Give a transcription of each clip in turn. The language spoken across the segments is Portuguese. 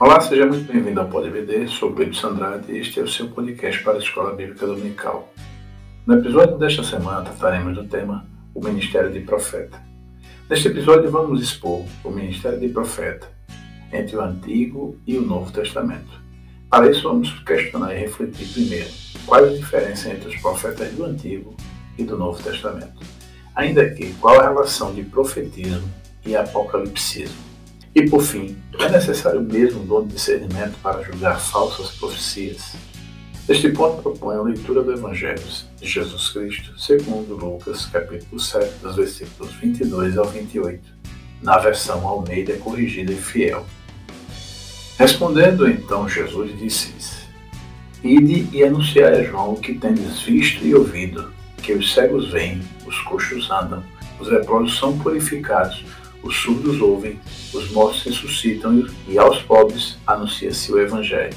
Olá, seja muito bem-vindo ao PodBD, sou Pedro Sandrade e este é o seu podcast para a Escola Bíblica Dominical. No episódio desta semana trataremos do tema O Ministério de Profeta. Neste episódio vamos expor o Ministério de Profeta entre o Antigo e o Novo Testamento. Para isso vamos questionar e refletir primeiro quais as diferenças entre os profetas do Antigo e do Novo Testamento. Ainda que, qual a relação de profetismo e apocalipsismo? E por fim, é necessário mesmo dom de discernimento para julgar falsas profecias? Neste ponto proponho a leitura do Evangelho de Jesus Cristo, segundo Lucas, capítulo 7, dos versículos 22 ao 28, na versão Almeida corrigida e fiel. Respondendo então Jesus disse-lhes: Ide e anunciai a João o que tendes visto e ouvido, que os cegos veem, os coxos andam, os leprosos são purificados, os surdos ouvem, os mortos ressuscitam e aos pobres anuncia-se o Evangelho.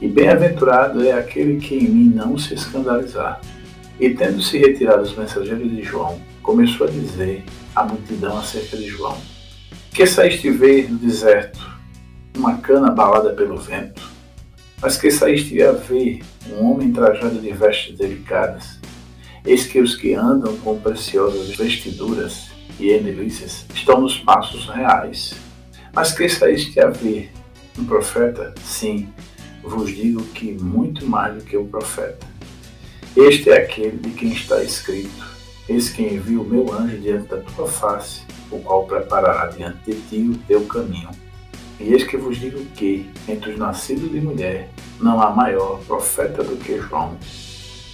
E bem-aventurado é aquele que em mim não se escandalizar. E tendo-se retirado os mensageiros de João, começou a dizer à multidão acerca de João: Que saíste ver no deserto uma cana abalada pelo vento? Mas que saíste a ver um homem trajado de vestes delicadas? Eis que os que andam com preciosas vestiduras e Emelícias estão nos passos reais. Mas que saíste a ver um profeta? Sim, vos digo que muito mais do que o profeta. Este é aquele de quem está escrito: Eis que envio o meu anjo diante da tua face, o qual preparará diante de ti o teu caminho. E eis que vos digo que, entre os nascidos de mulher, não há maior profeta do que João,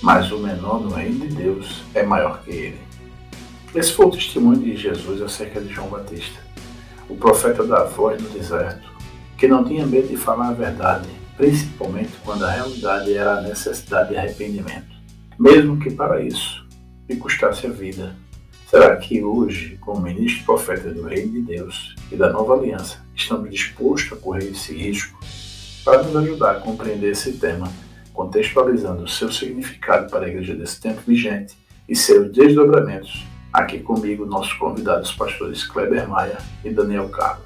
mas o menor no reino de Deus é maior que ele. Esse foi o testemunho de Jesus acerca de João Batista, o profeta da voz no deserto, que não tinha medo de falar a verdade, principalmente quando a realidade era a necessidade de arrependimento, mesmo que para isso lhe custasse a vida. Será que hoje, como ministro profeta do Reino de Deus e da Nova Aliança, estamos dispostos a correr esse risco para nos ajudar a compreender esse tema, contextualizando o seu significado para a igreja desse tempo vigente e seus desdobramentos Aqui comigo, nossos convidados, pastores Kleber Maia e Daniel Carlos.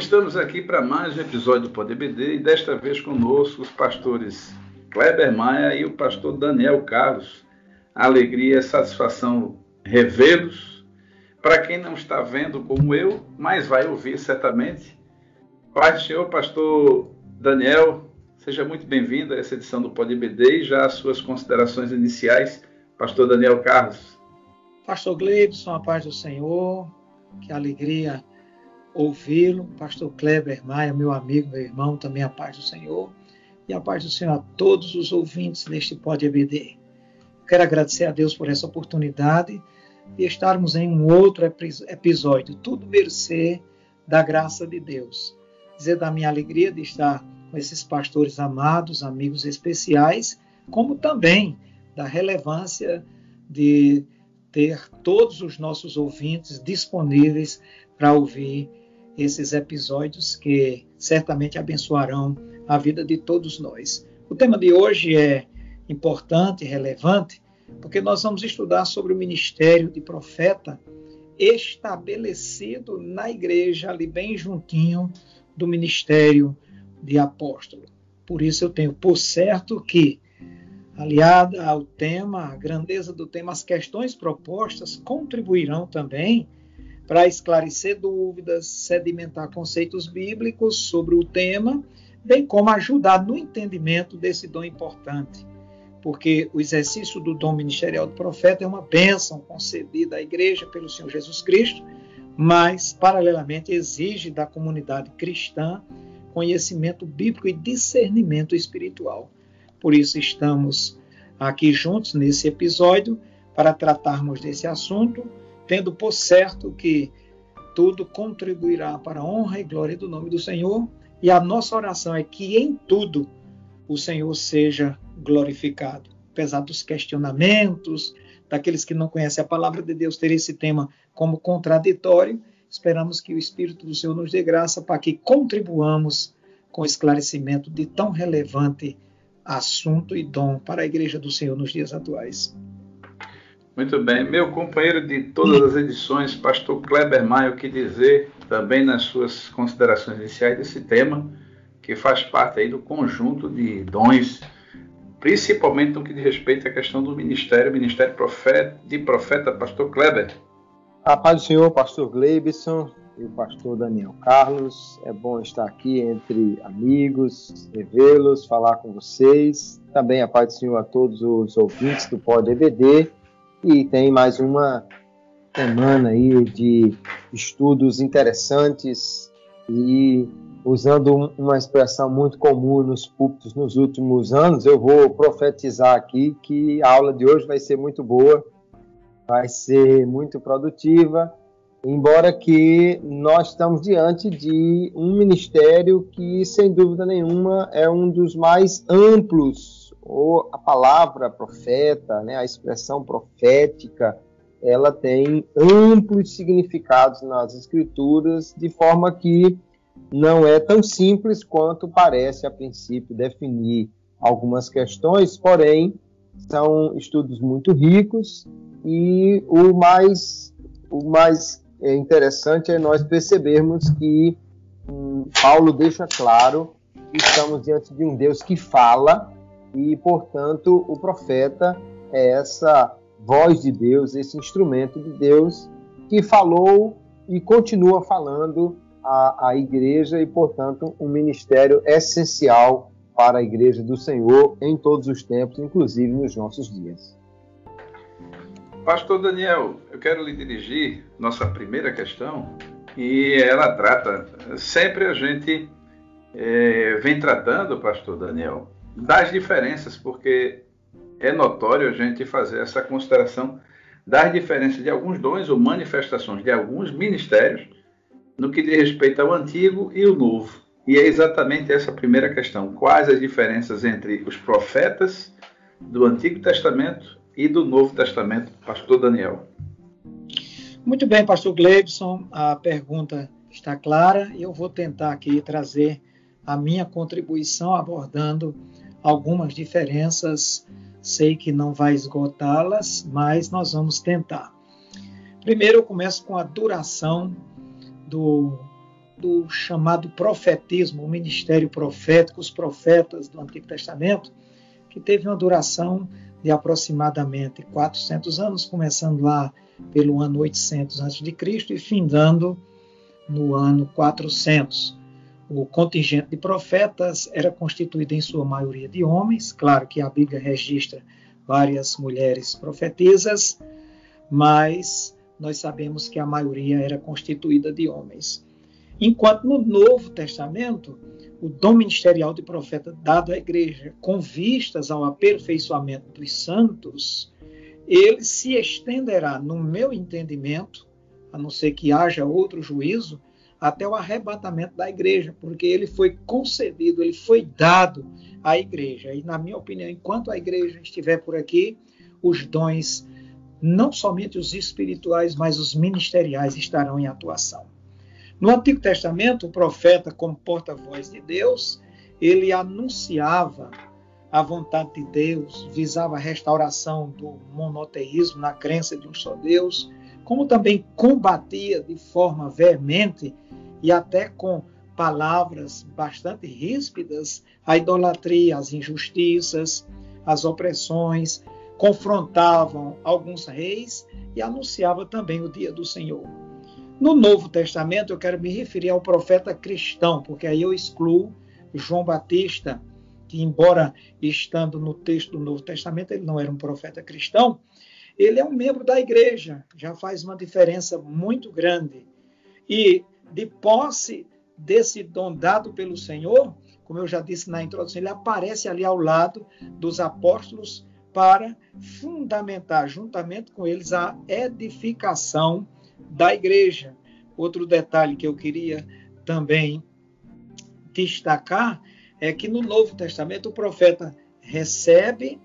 Estamos aqui para mais um episódio do Poder BD e desta vez conosco os pastores Kleber Maia e o pastor Daniel Carlos. Alegria e satisfação revê-los. Para quem não está vendo como eu, mas vai ouvir certamente. Pai do Senhor, pastor Daniel, seja muito bem-vindo a essa edição do Poder BD e já as suas considerações iniciais, pastor Daniel Carlos. Pastor Gleibson, a paz do Senhor, que alegria ouvi-lo. Pastor Kleber Maia, meu amigo, meu irmão, também a paz do Senhor. E a paz do Senhor a todos os ouvintes deste Pod EBD. Quero agradecer a Deus por essa oportunidade de estarmos em um outro episódio, tudo mercê da graça de Deus. Dizer da minha alegria de estar com esses pastores amados, amigos especiais, como também da relevância de ter todos os nossos ouvintes disponíveis para ouvir esses episódios que certamente abençoarão a vida de todos nós. O tema de hoje é importante, relevante, porque nós vamos estudar sobre o ministério de profeta estabelecido na igreja, ali bem juntinho do ministério de apóstolo. Por isso eu tenho por certo que, aliada ao tema, a grandeza do tema, as questões propostas contribuirão também para esclarecer dúvidas, sedimentar conceitos bíblicos sobre o tema, bem como ajudar no entendimento desse dom importante. Porque o exercício do dom ministerial do profeta é uma bênção concedida à igreja pelo Senhor Jesus Cristo, mas, paralelamente, exige da comunidade cristã conhecimento bíblico e discernimento espiritual. Por isso, estamos aqui juntos nesse episódio para tratarmos desse assunto tendo por certo que tudo contribuirá para a honra e glória do nome do Senhor, e a nossa oração é que em tudo o Senhor seja glorificado. Apesar dos questionamentos, daqueles que não conhecem a palavra de Deus ter esse tema como contraditório. Esperamos que o Espírito do Senhor nos dê graça para que contribuamos com o esclarecimento de tão relevante assunto e dom para a Igreja do Senhor nos dias atuais. Muito bem. Meu companheiro de todas as edições, pastor Kleber Maia, o que dizer também nas suas considerações iniciais desse tema, que faz parte aí do conjunto de dons, principalmente no que diz respeito à questão do ministério, ministério profeta, de profeta, pastor Kleber. A paz do Senhor, pastor Gleibson e o pastor Daniel Carlos. É bom estar aqui entre amigos, revê-los, falar com vocês. Também a paz do Senhor a todos os ouvintes do Pod EBD e tem mais uma semana aí de estudos interessantes e usando uma expressão muito comum nos púlpitos nos últimos anos, eu vou profetizar aqui que a aula de hoje vai ser muito boa, vai ser muito produtiva, embora que nós estamos diante de um ministério que, sem dúvida nenhuma, é um dos mais amplos ou a palavra profeta, né, a expressão profética, ela tem amplos significados nas escrituras, de forma que não é tão simples quanto parece a princípio definir algumas questões, porém são estudos muito ricos e o mais o mais interessante é nós percebermos que hum, Paulo deixa claro que estamos diante de um Deus que fala e, portanto, o profeta é essa voz de Deus, esse instrumento de Deus que falou e continua falando à, à igreja e, portanto, um ministério essencial para a igreja do Senhor em todos os tempos, inclusive nos nossos dias. Pastor Daniel, eu quero lhe dirigir nossa primeira questão e ela trata, sempre a gente é, vem tratando, Pastor Daniel, das diferenças, porque é notório a gente fazer essa consideração das diferenças de alguns dons ou manifestações de alguns ministérios no que diz respeito ao antigo e o novo. E é exatamente essa primeira questão: quais as diferenças entre os profetas do Antigo Testamento e do Novo Testamento, Pastor Daniel? Muito bem, Pastor Gleibson, a pergunta está clara e eu vou tentar aqui trazer a minha contribuição abordando algumas diferenças. Sei que não vai esgotá-las, mas nós vamos tentar. Primeiro, eu começo com a duração do, do chamado profetismo, o ministério profético, os profetas do Antigo Testamento, que teve uma duração de aproximadamente 400 anos, começando lá pelo ano 800 a.C. e findando no ano 400. O contingente de profetas era constituído em sua maioria de homens, claro que a Bíblia registra várias mulheres profetisas, mas nós sabemos que a maioria era constituída de homens. Enquanto no Novo Testamento, o dom ministerial de profeta dado à igreja com vistas ao aperfeiçoamento dos santos, ele se estenderá, no meu entendimento, a não ser que haja outro juízo, até o arrebatamento da igreja, porque ele foi concedido, ele foi dado à igreja. E, na minha opinião, enquanto a igreja estiver por aqui, os dons, não somente os espirituais, mas os ministeriais, estarão em atuação. No Antigo Testamento, o profeta, como porta-voz de Deus, ele anunciava a vontade de Deus, visava a restauração do monoteísmo na crença de um só Deus, como também combatia de forma veemente e até com palavras bastante ríspidas a idolatria, as injustiças, as opressões, confrontavam alguns reis e anunciava também o dia do Senhor. No Novo Testamento, eu quero me referir ao profeta cristão, porque aí eu excluo João Batista, que, embora estando no texto do Novo Testamento, ele não era um profeta cristão, ele é um membro da igreja, já faz uma diferença muito grande. E de posse desse dom dado pelo Senhor, como eu já disse na introdução, ele aparece ali ao lado dos apóstolos para fundamentar juntamente com eles a edificação da igreja. Outro detalhe que eu queria também destacar é que no Novo Testamento o profeta recebe,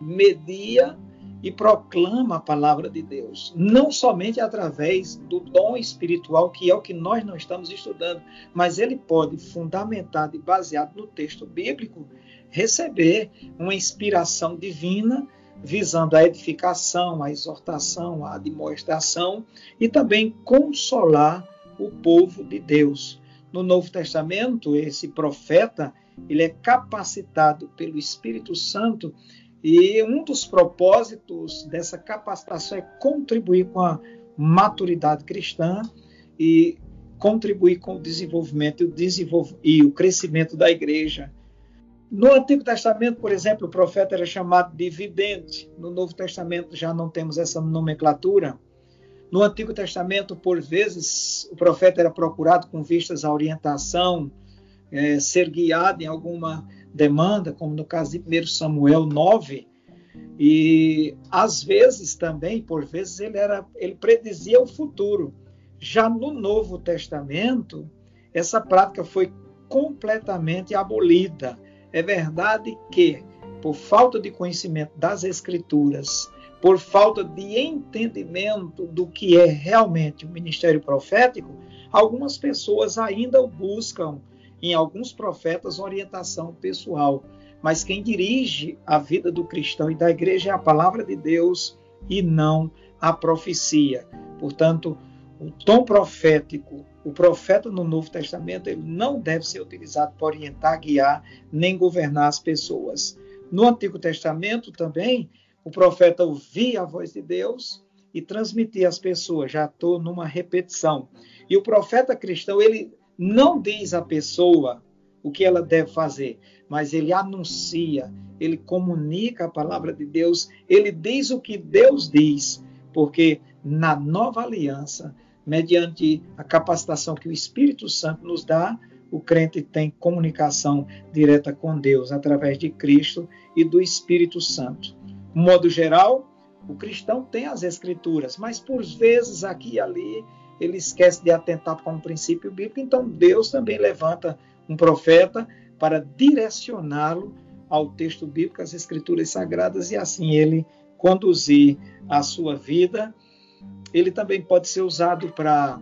media e proclama a palavra de Deus, não somente através do dom espiritual, que é o que nós não estamos estudando, mas ele pode, fundamentado e baseado no texto bíblico, receber uma inspiração divina visando a edificação, a exortação, a demonstração e também consolar o povo de Deus. No Novo Testamento, esse profeta, ele é capacitado pelo Espírito Santo e um dos propósitos dessa capacitação é contribuir com a maturidade cristã e contribuir com o desenvolvimento e o, desenvolv e o crescimento da igreja. No Antigo Testamento, por exemplo, o profeta era chamado de vidente. No Novo Testamento já não temos essa nomenclatura. No Antigo Testamento, por vezes, o profeta era procurado com vistas à orientação, é, ser guiado em alguma demanda, como no caso de 1 Samuel 9. E às vezes também, por vezes, ele, era, ele predizia o futuro. Já no Novo Testamento, essa prática foi completamente abolida é verdade que, por falta de conhecimento das Escrituras, por falta de entendimento do que é realmente o ministério profético, algumas pessoas ainda buscam em alguns profetas orientação pessoal. Mas quem dirige a vida do cristão e da igreja é a palavra de Deus e não a profecia. Portanto, o tom profético o profeta no Novo Testamento ele não deve ser utilizado para orientar, guiar, nem governar as pessoas. No Antigo Testamento também, o profeta ouvia a voz de Deus e transmitia às pessoas. Já estou numa repetição. E o profeta cristão, ele não diz à pessoa o que ela deve fazer, mas ele anuncia, ele comunica a palavra de Deus, ele diz o que Deus diz, porque na nova aliança mediante a capacitação que o Espírito Santo nos dá, o crente tem comunicação direta com Deus através de Cristo e do Espírito Santo. De modo geral, o cristão tem as Escrituras, mas por vezes aqui e ali ele esquece de atentar para um princípio bíblico, então Deus também levanta um profeta para direcioná-lo ao texto bíblico, às Escrituras sagradas, e assim ele conduzir a sua vida ele também pode ser usado para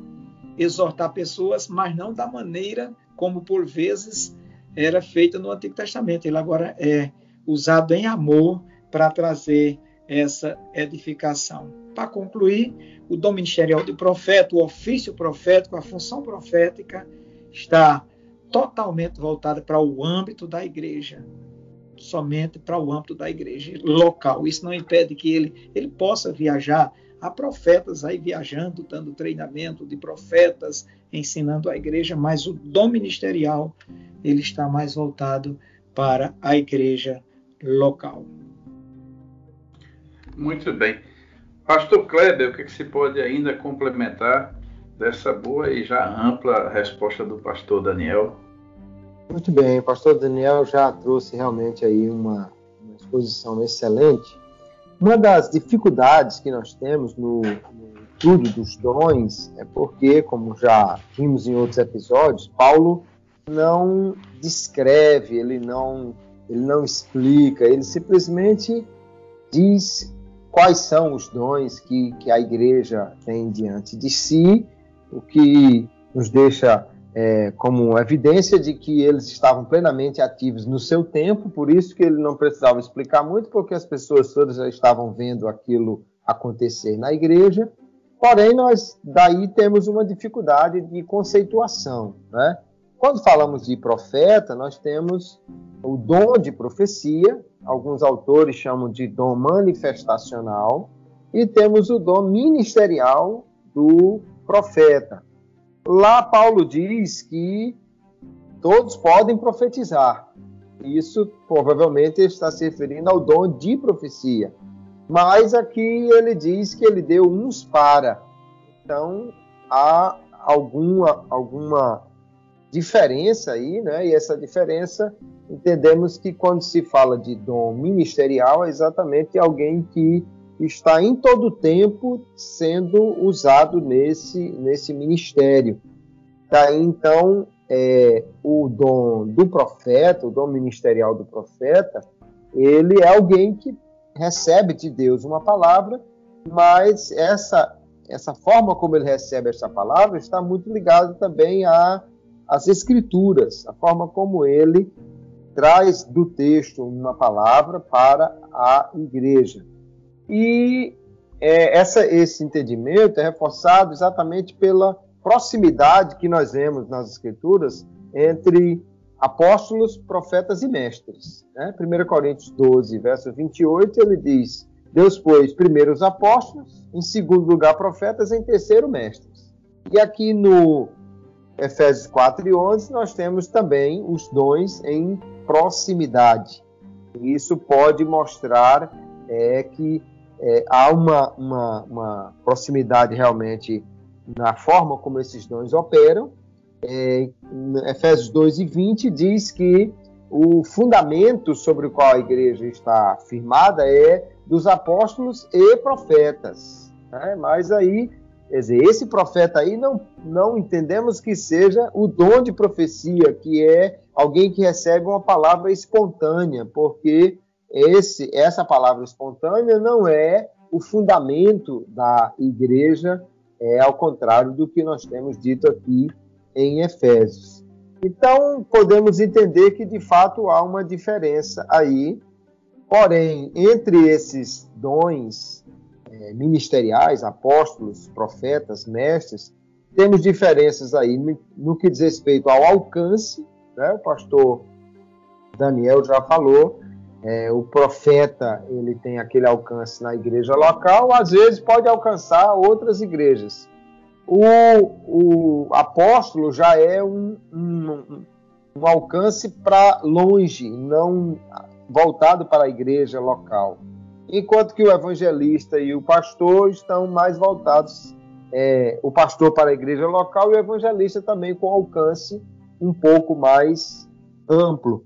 exortar pessoas, mas não da maneira como por vezes era feita no Antigo Testamento. Ele agora é usado em amor para trazer essa edificação. Para concluir, o dom ministerial do profeta, o ofício profético, a função profética está totalmente voltada para o âmbito da igreja, somente para o âmbito da igreja local. Isso não impede que ele, ele possa viajar Há profetas aí viajando, dando treinamento de profetas, ensinando a igreja, mas o dom ministerial ele está mais voltado para a igreja local. Muito bem. Pastor Kleber, o que, que se pode ainda complementar dessa boa e já ampla resposta do pastor Daniel? Muito bem, o pastor Daniel já trouxe realmente aí uma, uma exposição excelente uma das dificuldades que nós temos no, no estudo dos dons é porque, como já vimos em outros episódios, Paulo não descreve, ele não, ele não explica, ele simplesmente diz quais são os dons que, que a igreja tem diante de si, o que nos deixa é, como evidência de que eles estavam plenamente ativos no seu tempo, por isso que ele não precisava explicar muito, porque as pessoas todas já estavam vendo aquilo acontecer na igreja. Porém, nós daí temos uma dificuldade de conceituação. Né? Quando falamos de profeta, nós temos o dom de profecia, alguns autores chamam de dom manifestacional, e temos o dom ministerial do profeta. Lá Paulo diz que todos podem profetizar. Isso provavelmente está se referindo ao dom de profecia. Mas aqui ele diz que ele deu uns para. Então há alguma, alguma diferença aí, né? E essa diferença entendemos que quando se fala de dom ministerial é exatamente alguém que está em todo tempo sendo usado nesse, nesse ministério. Daí então é, o dom do profeta, o dom ministerial do profeta, ele é alguém que recebe de Deus uma palavra, mas essa, essa forma como ele recebe essa palavra está muito ligada também às escrituras, a forma como ele traz do texto uma palavra para a igreja. E é, essa, esse entendimento é reforçado exatamente pela proximidade que nós vemos nas Escrituras entre apóstolos, profetas e mestres. Né? 1 Coríntios 12, verso 28, ele diz: Deus pôs primeiro os apóstolos, em segundo lugar profetas, em terceiro mestres. E aqui no Efésios 4 e 11, nós temos também os dons em proximidade. Isso pode mostrar é, que é, há uma, uma, uma, proximidade realmente na forma como esses dons operam. É, Efésios 2 e 20 diz que o fundamento sobre o qual a igreja está firmada é dos apóstolos e profetas. Né? Mas aí, quer dizer, esse profeta aí não, não entendemos que seja o dom de profecia, que é alguém que recebe uma palavra espontânea, porque esse, essa palavra espontânea não é o fundamento da igreja, é ao contrário do que nós temos dito aqui em Efésios. Então, podemos entender que de fato há uma diferença aí, porém, entre esses dons é, ministeriais, apóstolos, profetas, mestres, temos diferenças aí no, no que diz respeito ao alcance, né? o pastor Daniel já falou, é, o profeta ele tem aquele alcance na igreja local, às vezes pode alcançar outras igrejas. O, o apóstolo já é um, um, um alcance para longe, não voltado para a igreja local. Enquanto que o evangelista e o pastor estão mais voltados, é, o pastor para a igreja local e o evangelista também com alcance um pouco mais amplo.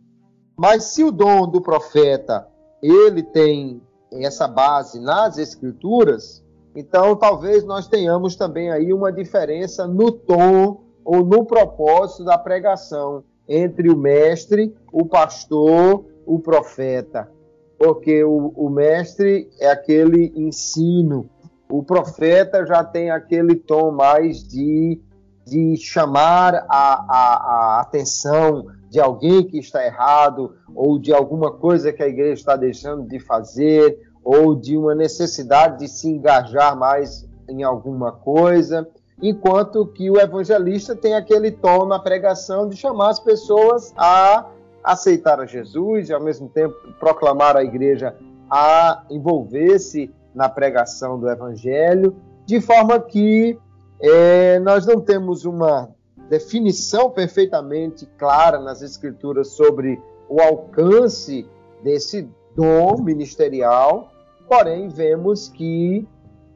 Mas se o dom do profeta ele tem essa base nas escrituras, então talvez nós tenhamos também aí uma diferença no tom ou no propósito da pregação entre o mestre, o pastor, o profeta. Porque o, o mestre é aquele ensino, o profeta já tem aquele tom mais de, de chamar a, a, a atenção, de alguém que está errado, ou de alguma coisa que a igreja está deixando de fazer, ou de uma necessidade de se engajar mais em alguma coisa, enquanto que o evangelista tem aquele tom na pregação de chamar as pessoas a aceitar a Jesus e ao mesmo tempo proclamar a igreja a envolver-se na pregação do evangelho, de forma que é, nós não temos uma definição perfeitamente clara nas Escrituras sobre o alcance desse dom ministerial, porém vemos que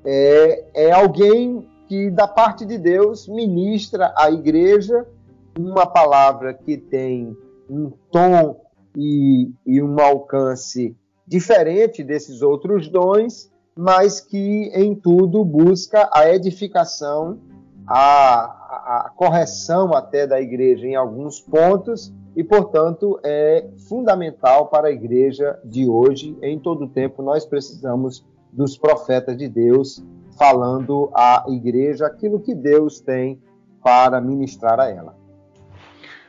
é, é alguém que, da parte de Deus, ministra à igreja uma palavra que tem um tom e, e um alcance diferente desses outros dons, mas que em tudo busca a edificação, a, a, correção até da igreja em alguns pontos e, portanto, é fundamental para a igreja de hoje. Em todo tempo, nós precisamos dos profetas de Deus falando à igreja aquilo que Deus tem para ministrar a ela.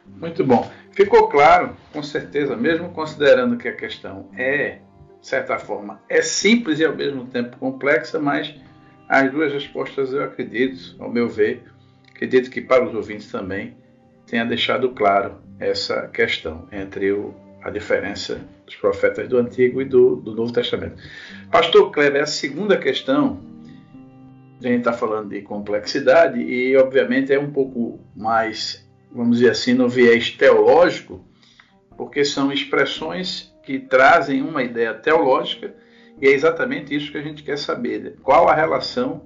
Muito bom. Ficou claro, com certeza, mesmo considerando que a questão é, de certa forma, é simples e ao mesmo tempo complexa, mas as duas respostas eu acredito, ao meu ver, Acredito que para os ouvintes também tenha deixado claro essa questão entre o, a diferença dos profetas do Antigo e do, do Novo Testamento. Pastor Kleber, a segunda questão, a gente está falando de complexidade e, obviamente, é um pouco mais, vamos dizer assim, no viés teológico, porque são expressões que trazem uma ideia teológica e é exatamente isso que a gente quer saber. Qual a relação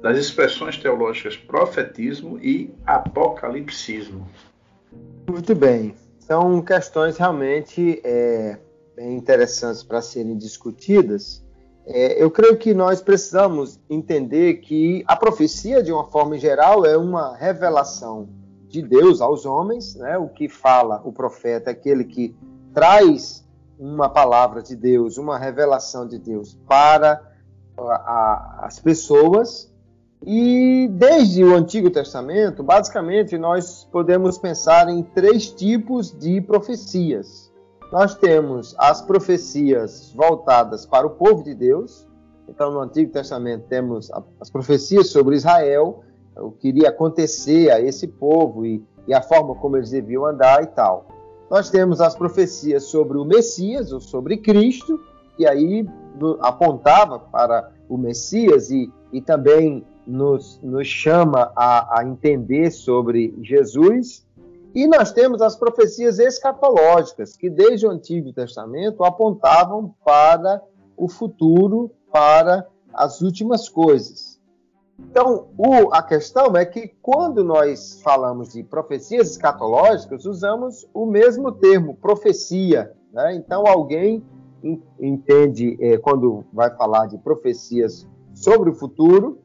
das expressões teológicas profetismo e apocalipsismo. Muito bem. São questões realmente é, bem interessantes para serem discutidas. É, eu creio que nós precisamos entender que a profecia, de uma forma geral, é uma revelação de Deus aos homens. Né? O que fala o profeta é aquele que traz uma palavra de Deus, uma revelação de Deus para a, a, as pessoas. E desde o Antigo Testamento, basicamente, nós podemos pensar em três tipos de profecias. Nós temos as profecias voltadas para o povo de Deus. Então, no Antigo Testamento, temos as profecias sobre Israel, o que iria acontecer a esse povo e, e a forma como eles deviam andar e tal. Nós temos as profecias sobre o Messias, ou sobre Cristo, que aí apontava para o Messias e, e também nos, nos chama a, a entender sobre Jesus. E nós temos as profecias escatológicas, que desde o Antigo Testamento apontavam para o futuro, para as últimas coisas. Então, o, a questão é que quando nós falamos de profecias escatológicas, usamos o mesmo termo, profecia. Né? Então, alguém entende, é, quando vai falar de profecias sobre o futuro,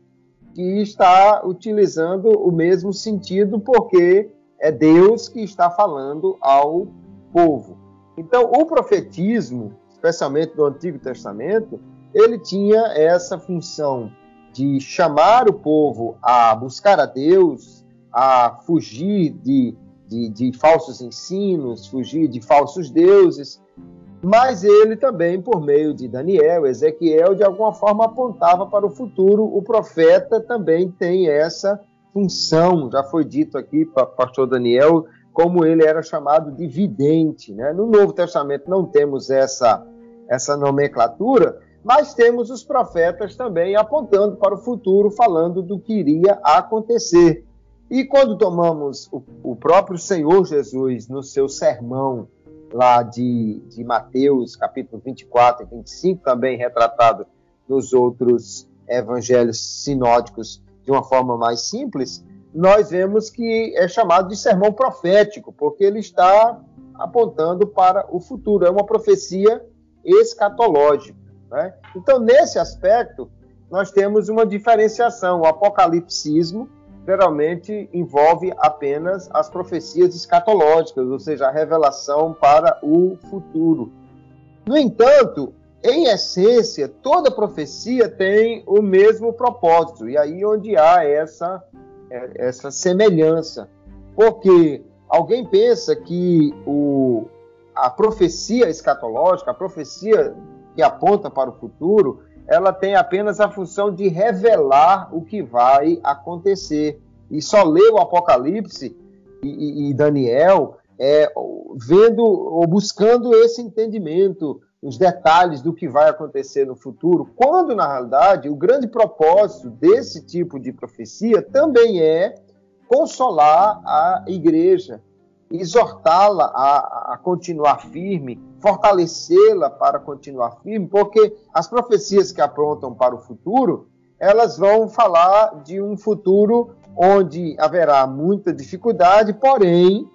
que está utilizando o mesmo sentido, porque é Deus que está falando ao povo. Então, o profetismo, especialmente do Antigo Testamento, ele tinha essa função de chamar o povo a buscar a Deus, a fugir de, de, de falsos ensinos, fugir de falsos deuses, mas ele também, por meio de Daniel, Ezequiel, de alguma forma apontava para o futuro. O profeta também tem essa função, já foi dito aqui para o pastor Daniel, como ele era chamado de vidente. Né? No Novo Testamento não temos essa, essa nomenclatura, mas temos os profetas também apontando para o futuro, falando do que iria acontecer. E quando tomamos o, o próprio Senhor Jesus no seu sermão lá de, de Mateus, capítulo 24 e 25, também retratado nos outros evangelhos sinóticos de uma forma mais simples, nós vemos que é chamado de sermão profético, porque ele está apontando para o futuro, é uma profecia escatológica. Né? Então, nesse aspecto, nós temos uma diferenciação. O apocalipsismo geralmente envolve apenas as profecias escatológicas, ou seja, a revelação para o futuro. No entanto, em essência, toda profecia tem o mesmo propósito, e aí onde há essa, essa semelhança. Porque alguém pensa que o, a profecia escatológica, a profecia que aponta para o futuro, ela tem apenas a função de revelar o que vai acontecer. E só lê o Apocalipse e, e, e Daniel é, vendo ou buscando esse entendimento, os detalhes do que vai acontecer no futuro, quando na realidade o grande propósito desse tipo de profecia também é consolar a igreja, exortá-la a, a, continuar firme, fortalecê-la para continuar firme, porque as profecias que aprontam para o futuro, elas vão falar de um futuro onde haverá muita dificuldade, porém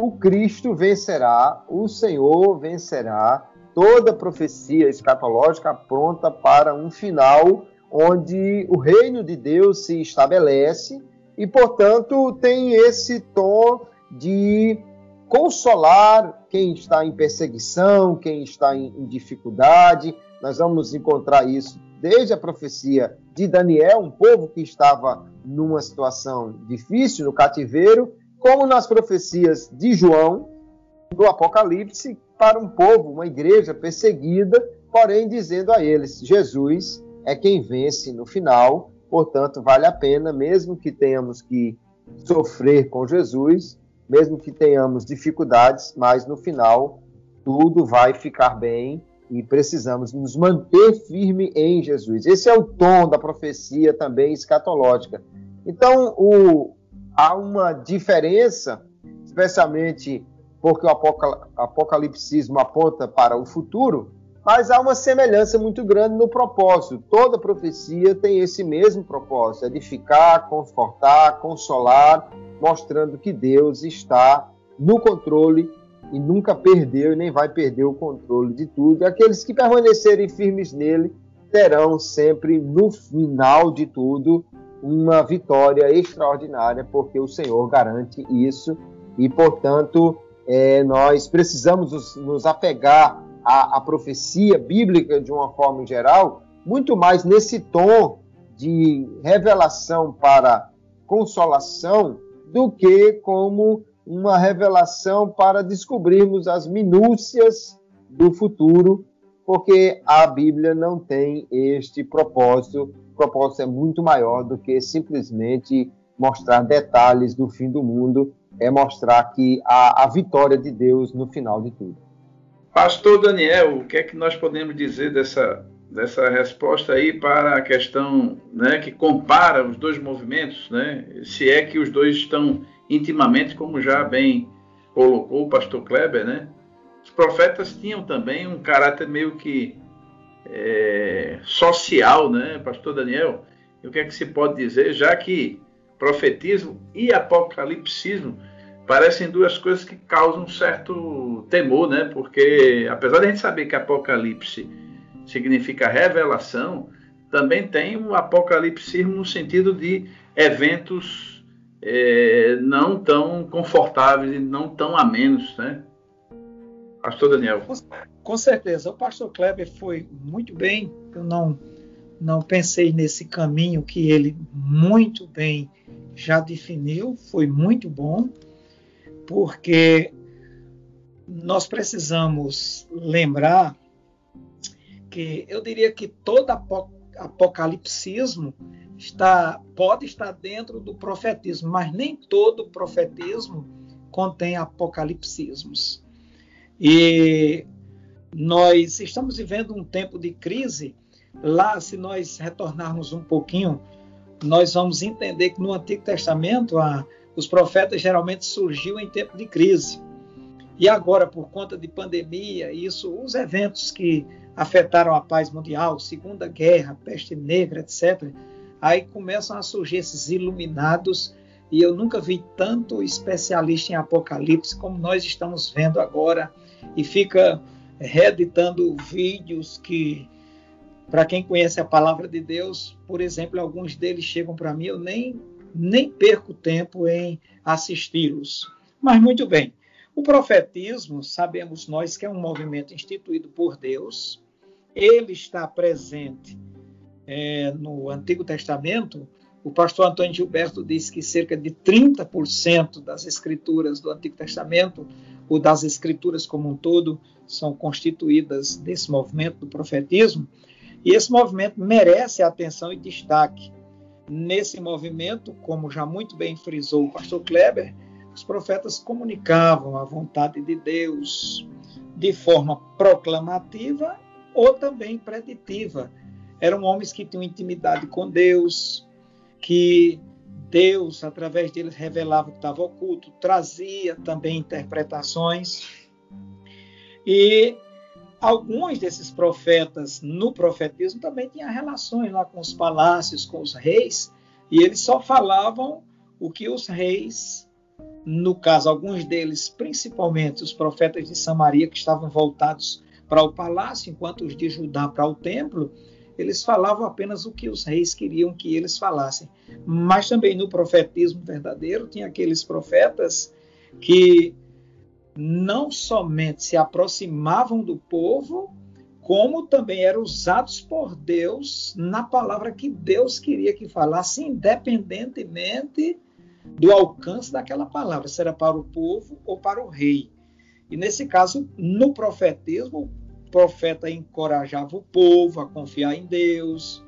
o Cristo vencerá, o Senhor vencerá. Toda profecia escatológica apronta para um final onde o reino de Deus se estabelece e, portanto, tem esse tom de consolar quem está em perseguição, quem está em, dificuldade. Nós vamos encontrar isso desde a profecia de Daniel, um povo que estava numa situação difícil no cativeiro, como nas profecias de João, do Apocalipse, para um povo, uma igreja perseguida, porém dizendo a eles: Jesus é quem vence no final, portanto, vale a pena, mesmo que tenhamos que sofrer com Jesus, mesmo que tenhamos dificuldades, mas no final tudo vai ficar bem e precisamos nos manter firme em Jesus. Esse é o tom da profecia também escatológica. Então, o, há uma diferença, especialmente porque o apocalipsismo aponta para o futuro, mas há uma semelhança muito grande no propósito. Toda profecia tem esse mesmo propósito: edificar, confortar, consolar, mostrando que Deus está no controle e nunca perdeu e nem vai perder o controle de tudo. E aqueles que permanecerem firmes nele terão sempre, no final de tudo, uma vitória extraordinária, porque o Senhor garante isso e, portanto, é, nós precisamos nos, nos apegar a, a profecia bíblica de uma forma geral, muito mais nesse tom de revelação para consolação do que como uma revelação para descobrirmos as minúcias do futuro, porque a Bíblia não tem este propósito. O propósito é muito maior do que simplesmente mostrar detalhes do fim do mundo, é mostrar que há a vitória de Deus no final de tudo. Pastor Daniel, o que é que nós podemos dizer dessa, dessa resposta aí para a questão né, que compara os dois movimentos, né? se é que os dois estão intimamente, como já bem colocou o pastor Kleber, né? Os profetas tinham também um caráter meio que é, social, né, pastor Daniel? E o que é que se pode dizer, já que profetismo e apocalipsismo parecem duas coisas que causam um certo temor, né? Porque apesar de a gente saber que apocalipse significa revelação, também tem um apocalipsismo no sentido de eventos é, não tão confortáveis e não tão amenos, né? Pastor Daniel. Com certeza. O pastor Kleber foi muito bem. Eu não, não pensei nesse caminho que ele muito bem já definiu. Foi muito bom, porque nós precisamos lembrar que eu diria que todo apocalipsismo está, pode estar dentro do profetismo, mas nem todo profetismo contém apocalipsismos. E nós estamos vivendo um tempo de crise. Lá, se nós retornarmos um pouquinho, nós vamos entender que no Antigo Testamento a, os profetas geralmente surgiam em tempo de crise. E agora, por conta de pandemia, isso, os eventos que afetaram a paz mundial, Segunda Guerra, peste negra, etc., aí começam a surgir esses iluminados, e eu nunca vi tanto especialista em Apocalipse como nós estamos vendo agora, e fica reeditando vídeos que, para quem conhece a palavra de Deus, por exemplo, alguns deles chegam para mim, eu nem, nem perco tempo em assisti-los. Mas muito bem, o profetismo, sabemos nós que é um movimento instituído por Deus, ele está presente é, no Antigo Testamento, o pastor Antônio Gilberto diz que cerca de 30% das escrituras do Antigo Testamento, ou das escrituras como um todo, são constituídas desse movimento do profetismo, e esse movimento merece atenção e destaque. Nesse movimento, como já muito bem frisou o pastor Kleber, os profetas comunicavam a vontade de Deus de forma proclamativa ou também preditiva, eram homens que tinham intimidade com Deus, que Deus, através deles, revelava o que estava oculto, trazia também interpretações. E alguns desses profetas no profetismo também tinham relações lá com os palácios, com os reis, e eles só falavam o que os reis, no caso, alguns deles, principalmente os profetas de Samaria, que estavam voltados para o palácio, enquanto os de Judá para o templo, eles falavam apenas o que os reis queriam que eles falassem. Mas também no profetismo verdadeiro, tinha aqueles profetas que não somente se aproximavam do povo, como também eram usados por Deus na palavra que Deus queria que falasse, independentemente do alcance daquela palavra, se era para o povo ou para o rei. E nesse caso, no profetismo, profeta encorajava o povo a confiar em Deus,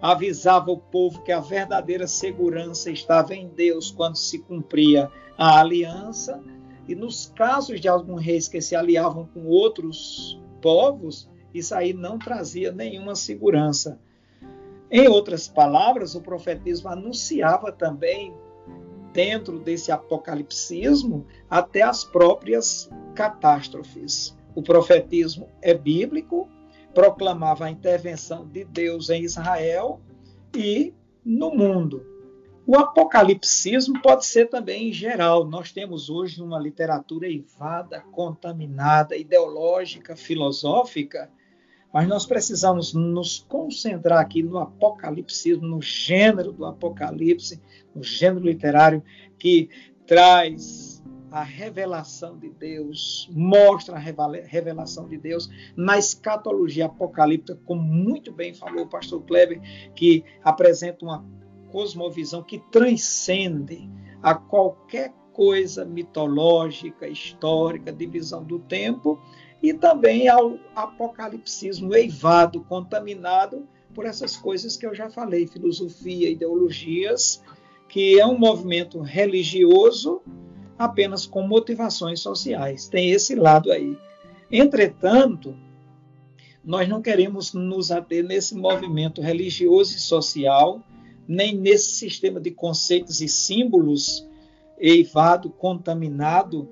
avisava o povo que a verdadeira segurança estava em Deus quando se cumpria a aliança, e nos casos de alguns reis que se aliavam com outros povos, isso aí não trazia nenhuma segurança. Em outras palavras, o profetismo anunciava também, dentro desse apocalipsismo, até as próprias catástrofes. O profetismo é bíblico, proclamava a intervenção de Deus em Israel e no mundo. O apocalipsismo pode ser também em geral. Nós temos hoje uma literatura eivada, contaminada, ideológica, filosófica, mas nós precisamos nos concentrar aqui no apocalipsismo, no gênero do apocalipse, no gênero literário que traz a revelação de Deus, mostra a revelação de Deus na escatologia apocalíptica, como muito bem falou o pastor Kleber, que apresenta uma cosmovisão que transcende a qualquer coisa mitológica, histórica, divisão do tempo, e também ao apocalipsismo eivado, contaminado por essas coisas que eu já falei, filosofia, ideologias, que é um movimento religioso apenas com motivações sociais. Tem esse lado aí. Entretanto, nós não queremos nos ater nesse movimento religioso e social, nem nesse sistema de conceitos e símbolos eivado, contaminado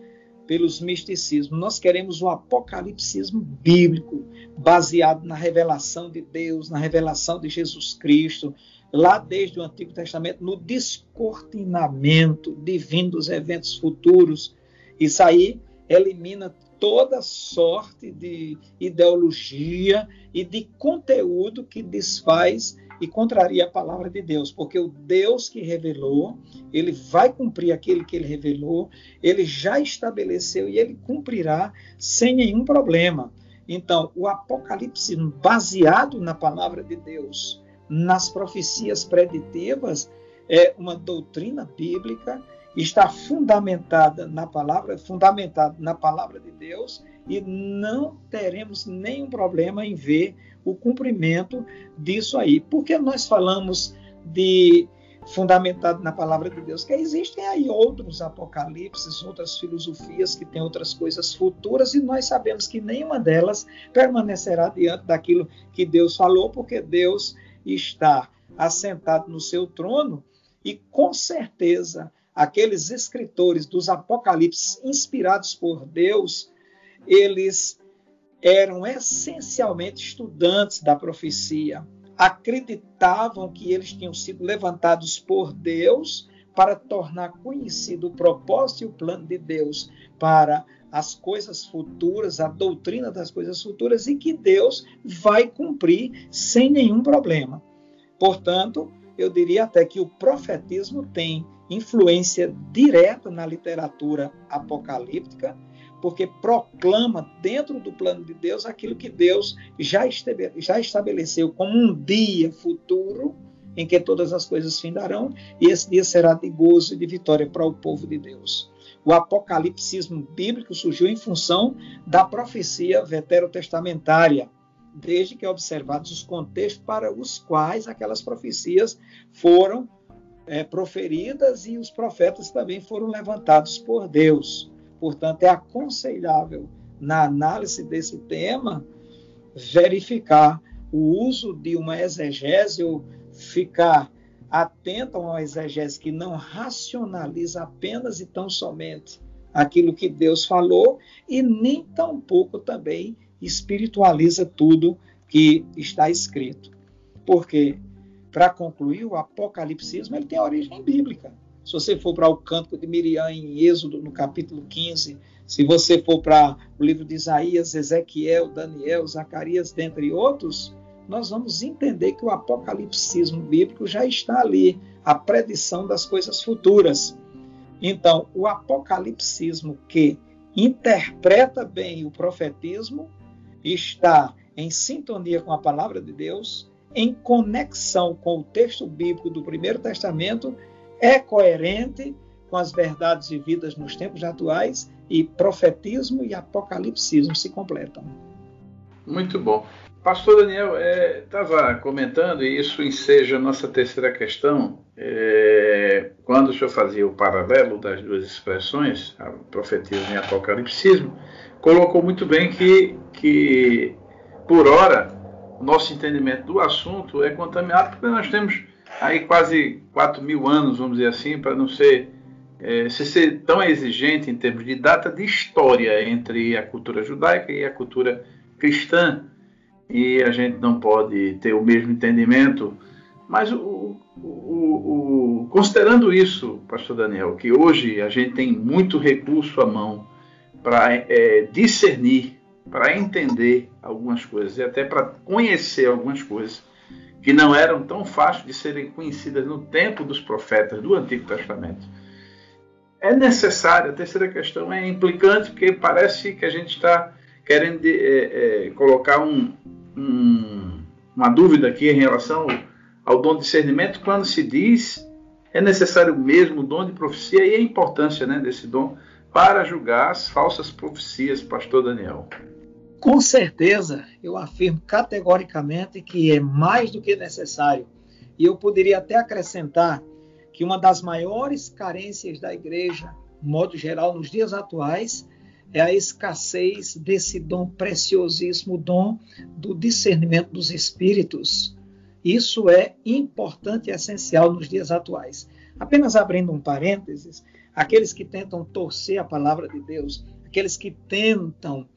pelos misticismos. Nós queremos o apocalipsismo bíblico, baseado na revelação de Deus, na revelação de Jesus Cristo, lá desde o Antigo Testamento, no descortinamento divino dos eventos futuros. Isso aí elimina toda sorte de ideologia e de conteúdo que desfaz e contraria a palavra de Deus, porque o Deus que revelou, ele vai cumprir aquele que ele revelou, ele já estabeleceu e ele cumprirá sem nenhum problema. Então, o Apocalipse, baseado na palavra de Deus, nas profecias preditivas, é uma doutrina bíblica, está fundamentada na palavra, fundamentada na palavra de Deus, e não teremos nenhum problema em ver o cumprimento disso aí. Porque nós falamos de fundamentado na palavra de Deus, que existem aí outros apocalipses, outras filosofias que têm outras coisas futuras e nós sabemos que nenhuma delas permanecerá diante daquilo que Deus falou, porque Deus está assentado no seu trono e com certeza aqueles escritores dos apocalipses inspirados por Deus, eles eram essencialmente estudantes da profecia, acreditavam que eles tinham sido levantados por Deus para tornar conhecido o propósito e o plano de Deus para as coisas futuras, a doutrina das coisas futuras e que Deus vai cumprir sem nenhum problema. Portanto, eu diria até que o profetismo tem influência direta na literatura apocalíptica, porque proclama dentro do plano de Deus aquilo que Deus já estabeleceu como um dia futuro em que todas as coisas findarão, e esse dia será de gozo e de vitória para o povo de Deus. O apocalipsismo bíblico surgiu em função da profecia veterotestamentária, desde que observados os contextos para os quais aquelas profecias foram é, proferidas e os profetas também foram levantados por Deus. Portanto, é aconselhável, na análise desse tema, verificar o uso de uma exegese ou ficar atento a uma exegese que não racionaliza apenas e tão somente aquilo que Deus falou e nem tampouco também espiritualiza tudo que está escrito. Porque, para concluir, o apocalipsismo ele tem origem bíblica. Se você for para o Cântico de Miriam em Êxodo, no capítulo 15, se você for para o livro de Isaías, Ezequiel, Daniel, Zacarias, dentre outros, nós vamos entender que o apocalipsismo bíblico já está ali, a predição das coisas futuras. Então, o apocalipsismo que interpreta bem o profetismo está em sintonia com a palavra de Deus, em conexão com o texto bíblico do Primeiro Testamento é coerente com as verdades vividas nos tempos atuais e profetismo e apocalipsismo se completam. Muito bom. Pastor Daniel estava é, comentando, e isso enseja a nossa terceira questão, é, quando o senhor fazia o paralelo das duas expressões, profetismo e apocalipsismo, colocou muito bem que, que por hora, o nosso entendimento do assunto é contaminado porque nós temos aí quase 4 mil anos, vamos dizer assim, para não ser, é, se ser tão exigente em termos de data de história entre a cultura judaica e a cultura cristã. E a gente não pode ter o mesmo entendimento. Mas o, o, o, considerando isso, pastor Daniel, que hoje a gente tem muito recurso à mão para é, discernir, para entender algumas coisas e até para conhecer algumas coisas que não eram tão fáceis de serem conhecidas no tempo dos profetas do Antigo Testamento. é necessário, a terceira questão é implicante, porque parece que a gente está querendo é, é, colocar um, um, uma dúvida aqui em relação ao dom de discernimento, quando se diz é necessário mesmo o dom de profecia e a importância né, desse dom para julgar as falsas profecias, pastor Daniel. Com certeza, eu afirmo categoricamente que é mais do que necessário. E eu poderia até acrescentar que uma das maiores carências da igreja, modo geral, nos dias atuais, é a escassez desse dom preciosíssimo, dom do discernimento dos espíritos. Isso é importante e essencial nos dias atuais. Apenas abrindo um parênteses, aqueles que tentam torcer a palavra de Deus, aqueles que tentam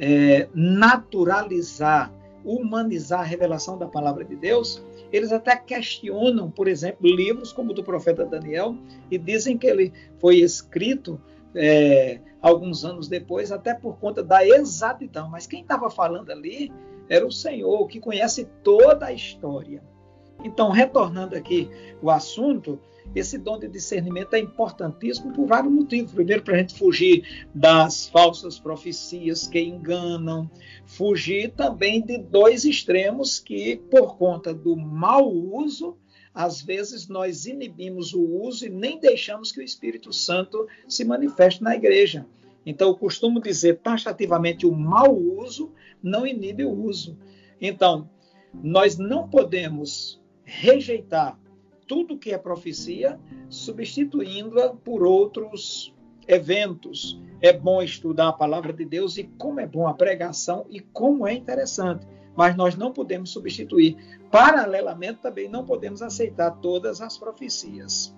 é, naturalizar, humanizar a revelação da palavra de Deus, eles até questionam, por exemplo, livros como o do profeta Daniel e dizem que ele foi escrito é, alguns anos depois, até por conta da exatidão. Mas quem estava falando ali era o Senhor, que conhece toda a história. Então, retornando aqui o assunto, esse dom de discernimento é importantíssimo por vários motivos. Primeiro, para a gente fugir das falsas profecias que enganam, fugir também de dois extremos que, por conta do mau uso, às vezes nós inibimos o uso e nem deixamos que o Espírito Santo se manifeste na igreja. Então, eu costumo dizer taxativamente: o mau uso não inibe o uso. Então, nós não podemos rejeitar tudo que é profecia, substituindo-a por outros eventos. É bom estudar a palavra de Deus e como é bom a pregação e como é interessante. Mas nós não podemos substituir. Paralelamente, também não podemos aceitar todas as profecias.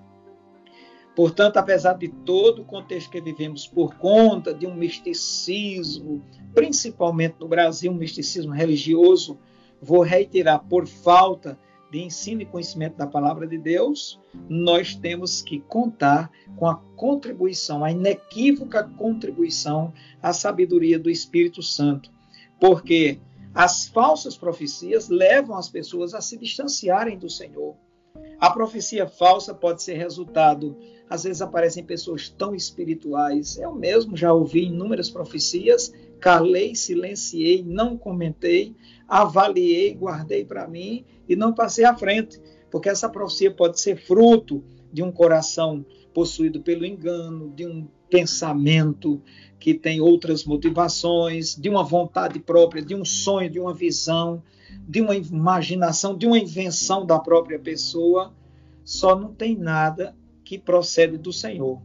Portanto, apesar de todo o contexto que vivemos por conta de um misticismo, principalmente no Brasil, um misticismo religioso, vou reiterar, por falta de ensino e conhecimento da palavra de Deus, nós temos que contar com a contribuição, a inequívoca contribuição à sabedoria do Espírito Santo. Porque as falsas profecias levam as pessoas a se distanciarem do Senhor. A profecia falsa pode ser resultado, às vezes aparecem pessoas tão espirituais. Eu mesmo já ouvi inúmeras profecias, calei, silenciei, não comentei, avaliei, guardei para mim e não passei à frente, porque essa profecia pode ser fruto de um coração possuído pelo engano, de um pensamento que tem outras motivações, de uma vontade própria, de um sonho, de uma visão, de uma imaginação, de uma invenção da própria pessoa, só não tem nada que procede do Senhor.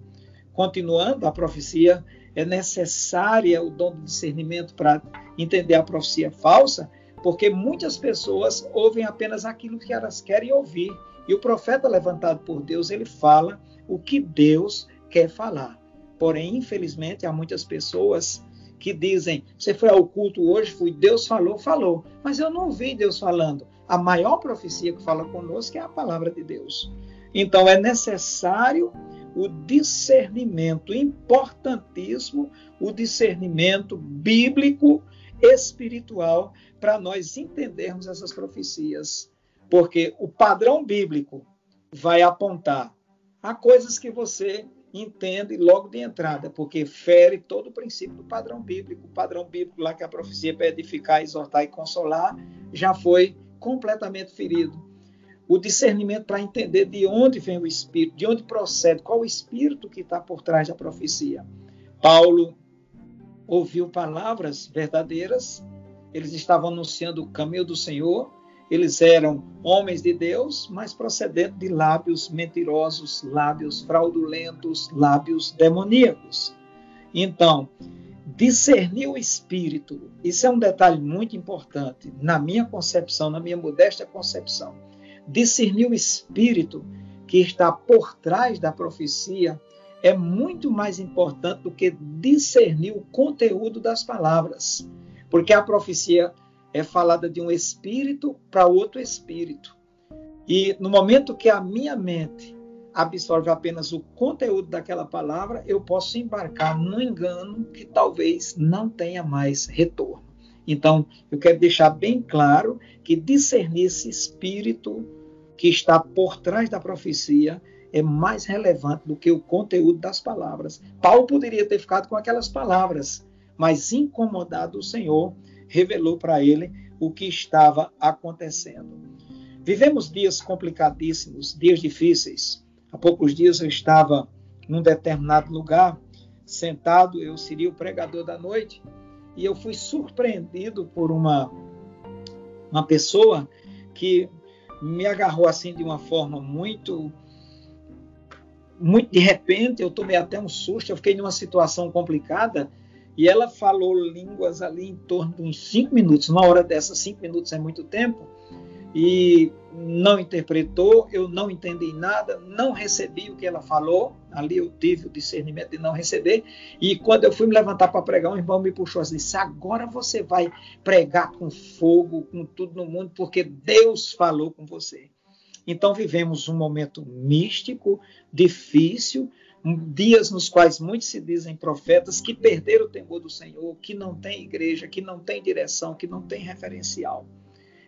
Continuando a profecia, é necessária o dom do discernimento para entender a profecia falsa, porque muitas pessoas ouvem apenas aquilo que elas querem ouvir. E o profeta levantado por Deus, ele fala o que Deus quer falar. Porém, infelizmente, há muitas pessoas que dizem: Você foi ao culto hoje, fui, Deus falou, falou. Mas eu não ouvi Deus falando. A maior profecia que fala conosco é a palavra de Deus. Então, é necessário o discernimento, importantíssimo, o discernimento bíblico, espiritual, para nós entendermos essas profecias, porque o padrão bíblico vai apontar a coisas que você entende logo de entrada, porque fere todo o princípio do padrão bíblico. O padrão bíblico lá que a profecia é para edificar, exortar e consolar já foi completamente ferido. O discernimento para entender de onde vem o espírito, de onde procede, qual o espírito que está por trás da profecia. Paulo ouviu palavras verdadeiras eles estavam anunciando o caminho do Senhor, eles eram homens de Deus, mas procedendo de lábios mentirosos, lábios fraudulentos, lábios demoníacos. Então, discernir o espírito, isso é um detalhe muito importante na minha concepção, na minha modesta concepção. Discernir o espírito que está por trás da profecia é muito mais importante do que discernir o conteúdo das palavras. Porque a profecia é falada de um espírito para outro espírito. E no momento que a minha mente absorve apenas o conteúdo daquela palavra, eu posso embarcar no engano que talvez não tenha mais retorno. Então, eu quero deixar bem claro que discernir esse espírito que está por trás da profecia é mais relevante do que o conteúdo das palavras. Paulo poderia ter ficado com aquelas palavras, mas incomodado o Senhor revelou para ele o que estava acontecendo. Vivemos dias complicadíssimos, dias difíceis. Há poucos dias eu estava num determinado lugar, sentado, eu seria o pregador da noite, e eu fui surpreendido por uma, uma pessoa que me agarrou assim de uma forma muito muito de repente, eu tomei até um susto, eu fiquei numa situação complicada. E ela falou línguas ali em torno de uns cinco minutos. Uma hora dessas, cinco minutos é muito tempo e não interpretou, eu não entendi nada, não recebi o que ela falou, ali eu tive o discernimento de não receber, e quando eu fui me levantar para pregar, um irmão me puxou assim, disse, agora você vai pregar com fogo, com tudo no mundo, porque Deus falou com você. Então vivemos um momento místico, difícil, dias nos quais muitos se dizem profetas que perderam o temor do Senhor, que não tem igreja, que não tem direção, que não tem referencial.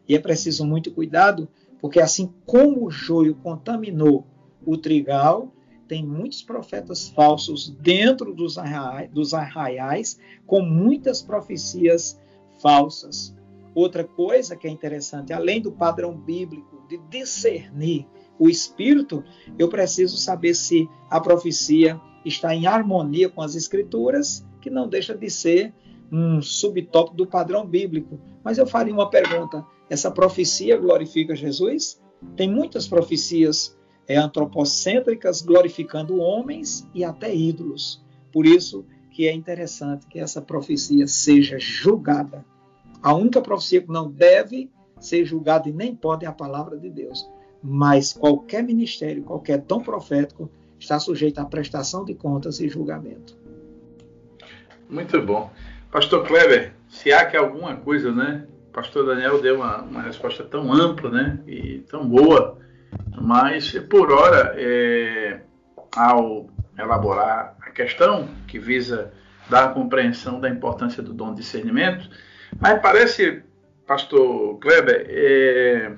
E é preciso muito cuidado, porque assim como o joio contaminou o trigal, tem muitos profetas falsos dentro dos arraiais, dos arraiais com muitas profecias falsas. Outra coisa que é interessante, além do padrão bíblico de discernir o espírito, eu preciso saber se a profecia está em harmonia com as escrituras, que não deixa de ser um subtópico do padrão bíblico. Mas eu faria uma pergunta: essa profecia glorifica Jesus? Tem muitas profecias é, antropocêntricas glorificando homens e até ídolos. Por isso que é interessante que essa profecia seja julgada. A única profecia que não deve ser julgada e nem pode é a palavra de Deus. Mas qualquer ministério, qualquer dom profético está sujeito à prestação de contas e julgamento. Muito bom. Pastor Kleber, se há que alguma coisa, né, pastor Daniel deu uma, uma resposta tão ampla né, e tão boa, mas por hora, é, ao elaborar a questão que visa dar a compreensão da importância do dom de discernimento, mas parece, pastor Kleber, é,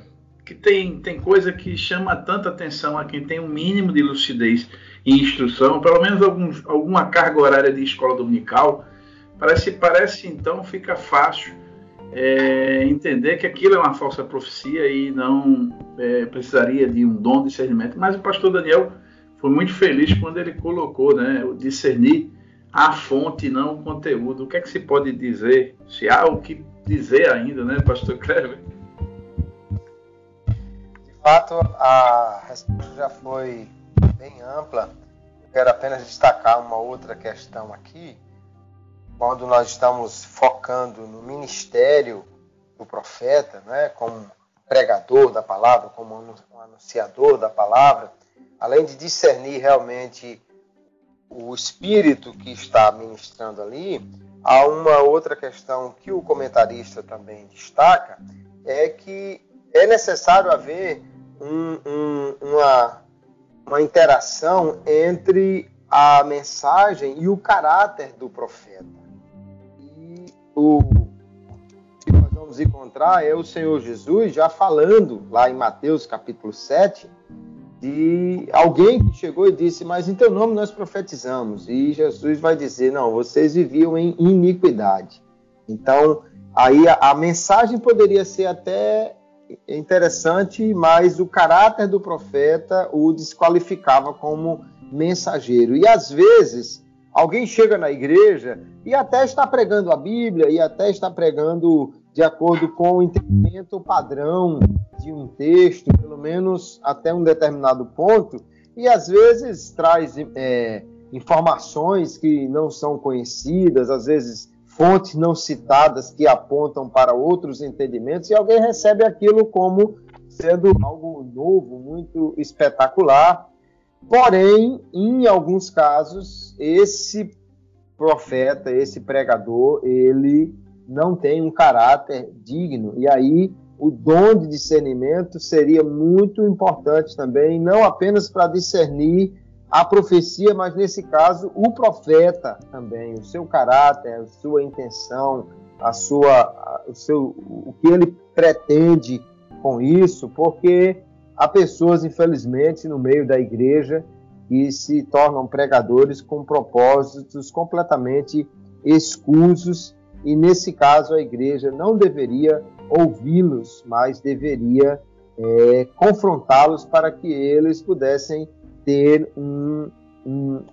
que tem, tem coisa que chama tanta atenção a quem tem um mínimo de lucidez e instrução, pelo menos algum, alguma carga horária de escola dominical, parece, parece então fica fácil é, entender que aquilo é uma falsa profecia e não é, precisaria de um dom de discernimento. Mas o pastor Daniel foi muito feliz quando ele colocou né, o discernir a fonte, não o conteúdo. O que é que se pode dizer? Se há o que dizer ainda, né, pastor Kleber? De fato, a resposta já foi bem ampla. Eu quero apenas destacar uma outra questão aqui quando nós estamos focando no ministério do profeta, né, como pregador da palavra, como anunciador da palavra, além de discernir realmente o espírito que está ministrando ali, há uma outra questão que o comentarista também destaca, é que é necessário haver um, um, uma, uma interação entre a mensagem e o caráter do profeta o que nós vamos encontrar é o Senhor Jesus já falando lá em Mateus capítulo 7 de alguém que chegou e disse: Mas em teu nome nós profetizamos. E Jesus vai dizer: Não, vocês viviam em iniquidade. Então, aí a, a mensagem poderia ser até interessante, mas o caráter do profeta o desqualificava como mensageiro. E às vezes Alguém chega na igreja e até está pregando a Bíblia e até está pregando de acordo com o entendimento padrão de um texto, pelo menos até um determinado ponto, e às vezes traz é, informações que não são conhecidas, às vezes fontes não citadas que apontam para outros entendimentos, e alguém recebe aquilo como sendo algo novo, muito espetacular, Porém, em alguns casos, esse profeta, esse pregador, ele não tem um caráter digno. E aí o dom de discernimento seria muito importante também, não apenas para discernir a profecia, mas nesse caso o profeta também, o seu caráter, a sua intenção, a sua, o seu, o que ele pretende com isso, porque há pessoas, infelizmente, no meio da igreja que se tornam pregadores com propósitos completamente escusos, e nesse caso a igreja não deveria ouvi-los, mas deveria é, confrontá-los para que eles pudessem ter um, um,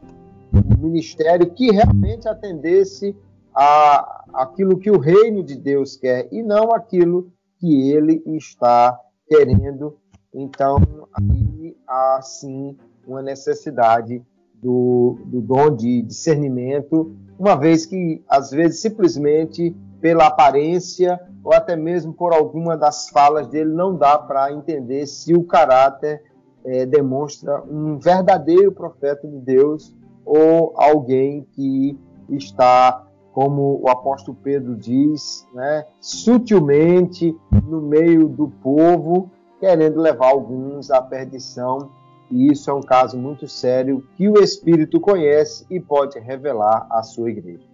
ministério que realmente atendesse a aquilo que o reino de Deus quer e não aquilo que ele está querendo. Então, aí há sim uma necessidade do, do dom de discernimento, uma vez que, às vezes, simplesmente pela aparência ou até mesmo por alguma das falas dele, não dá para entender se o caráter é, demonstra um verdadeiro profeta de Deus ou alguém que está, como o apóstolo Pedro diz, né, sutilmente no meio do povo, querendo levar alguns à perdição. E isso é um caso muito sério que o Espírito conhece e pode revelar à sua igreja.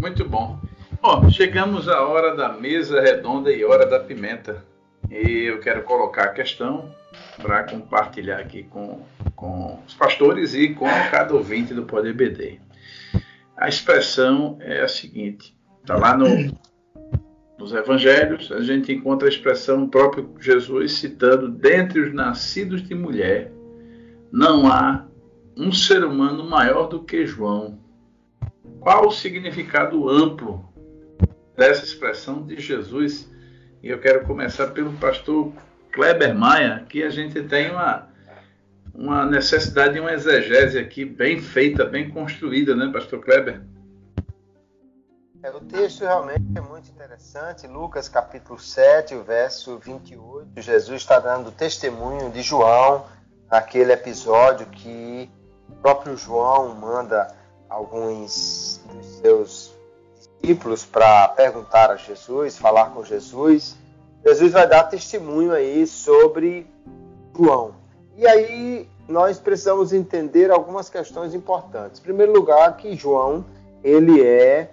Muito bom. Bom, chegamos à hora da mesa redonda e hora da pimenta. E eu quero colocar a questão para compartilhar aqui com, com os pastores e com cada ouvinte do Poder BD. A expressão é a seguinte: está lá no, nos evangelhos, a gente encontra a expressão próprio Jesus citando: dentre os nascidos de mulher, não há um ser humano maior do que João. Qual o significado amplo dessa expressão de Jesus. E eu quero começar pelo pastor Kleber Maia, que a gente tem uma, uma necessidade de uma exegese aqui bem feita, bem construída, né, pastor Kleber? É, o texto realmente é muito interessante. Lucas capítulo 7, o verso 28. Jesus está dando testemunho de João naquele episódio que o próprio João manda alguns dos seus discípulos para perguntar a Jesus, falar com Jesus. Jesus vai dar testemunho aí sobre João. E aí nós precisamos entender algumas questões importantes. Em primeiro lugar, que João, ele é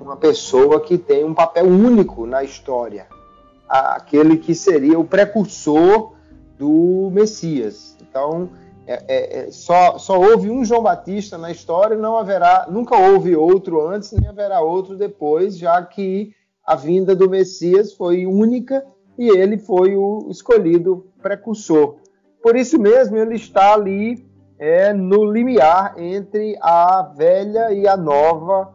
uma pessoa que tem um papel único na história. Aquele que seria o precursor do Messias. Então, é, é, é, só, só houve um João Batista na história, não haverá, nunca houve outro antes, nem haverá outro depois, já que a vinda do Messias foi única e ele foi o escolhido precursor. Por isso mesmo, ele está ali é, no limiar entre a velha e a nova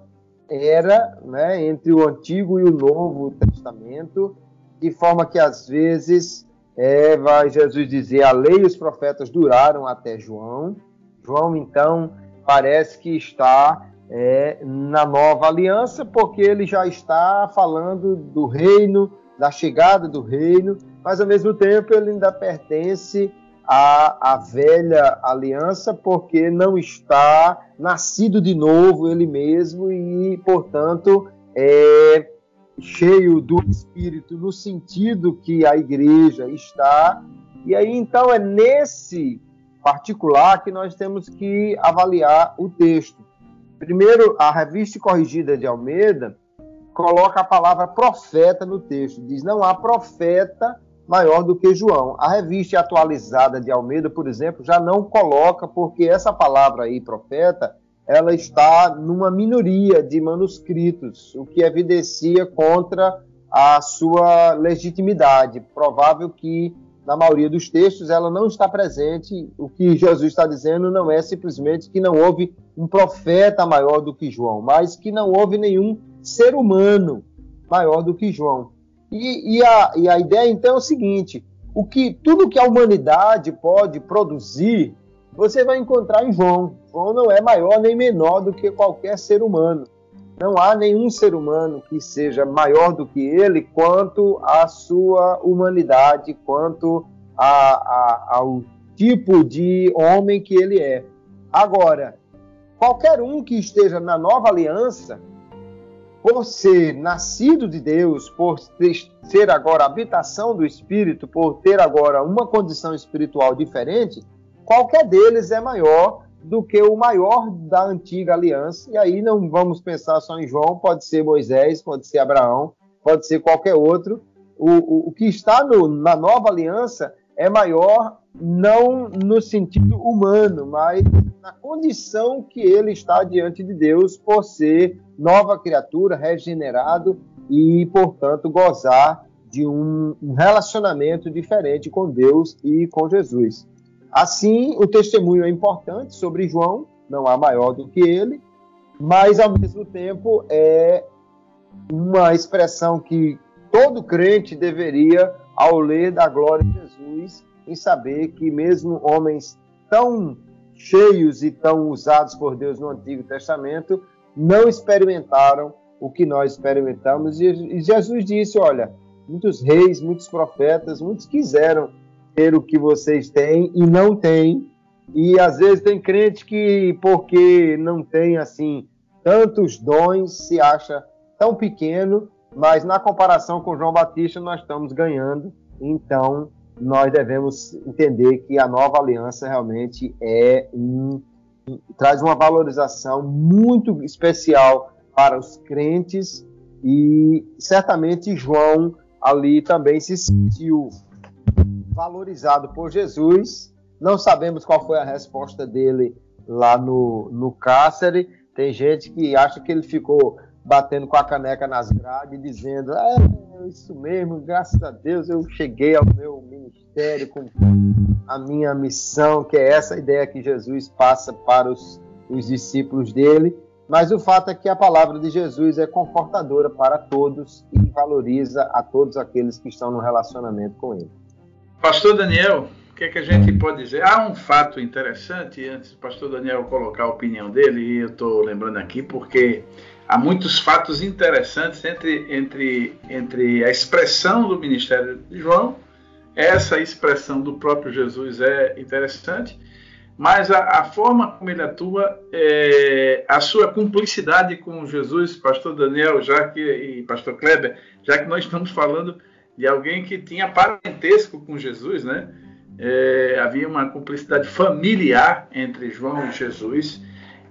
era, né, entre o Antigo e o Novo Testamento, de forma que às vezes é, vai Jesus dizer: a lei e os profetas duraram até João. João, então, parece que está é, na nova aliança, porque ele já está falando do reino, da chegada do reino, mas ao mesmo tempo ele ainda pertence à velha aliança, porque não está nascido de novo ele mesmo e, portanto, é, cheio do Espírito no sentido que a igreja está. E aí então é nesse particular que nós temos que avaliar o texto. Primeiro, a revista corrigida de Almeida coloca a palavra profeta no texto. Diz: não há profeta maior do que João. A revista atualizada de Almeida, por exemplo, já não coloca, porque essa palavra aí, profeta, ela está numa minoria de manuscritos, o que evidencia contra a sua legitimidade. Provável que na maioria dos textos ela não está presente. O que Jesus está dizendo não é simplesmente que não houve um profeta maior do que João, mas que não houve nenhum ser humano maior do que João. E, e, a, e a ideia então é o seguinte: o que tudo que a humanidade pode produzir você vai encontrar em João. João não é maior nem menor do que qualquer ser humano. Não há nenhum ser humano que seja maior do que ele quanto à sua humanidade, quanto a, a, ao tipo de homem que ele é. Agora, qualquer um que esteja na nova aliança, por ser nascido de Deus, por ser agora habitação do Espírito, por ter agora uma condição espiritual diferente, qualquer deles é maior do que o maior da antiga aliança. E aí não vamos pensar só em João, pode ser Moisés, pode ser Abraão, pode ser qualquer outro. o, o, o que está no, na nova aliança é maior não no sentido humano, mas na condição que ele está diante de Deus por ser nova criatura, regenerado e, portanto, gozar de um, relacionamento diferente com Deus e com Jesus. Assim, o testemunho é importante sobre João, não há maior do que ele, mas ao mesmo tempo é uma expressão que todo crente deveria, ao ler da glória de Jesus, em saber que mesmo homens tão cheios e tão usados por Deus no Antigo Testamento não experimentaram o que nós experimentamos. E Jesus disse: Olha, muitos reis, muitos profetas, muitos quiseram ter o que vocês têm e não têm. E às vezes tem crente que, porque não tem assim tantos dons, se acha tão pequeno, mas na comparação com João Batista nós estamos ganhando. Então nós devemos entender que a nova aliança realmente é um, traz uma valorização muito especial para os crentes e certamente João ali também se sentiu valorizado por Jesus. Não sabemos qual foi a resposta dele lá no, no cárcere. Tem gente que acha que ele ficou batendo com a caneca nas grades, dizendo: é, isso mesmo, graças a Deus eu cheguei ao meu ministério com a minha missão, que é essa ideia que Jesus passa para os, os discípulos dele. Mas o fato é que a palavra de Jesus é confortadora para todos e valoriza a todos aqueles que estão no relacionamento com ele. Pastor Daniel, o que, é que a gente pode dizer? Há um fato interessante, antes do pastor Daniel colocar a opinião dele, e eu estou lembrando aqui porque há muitos fatos interessantes entre, entre, entre a expressão do ministério de João, essa expressão do próprio Jesus é interessante, mas a, a forma como ele atua, é, a sua cumplicidade com Jesus, pastor Daniel, já que e pastor Kleber, já que nós estamos falando de alguém que tinha parentesco com Jesus, né? É, havia uma cumplicidade familiar entre João e Jesus.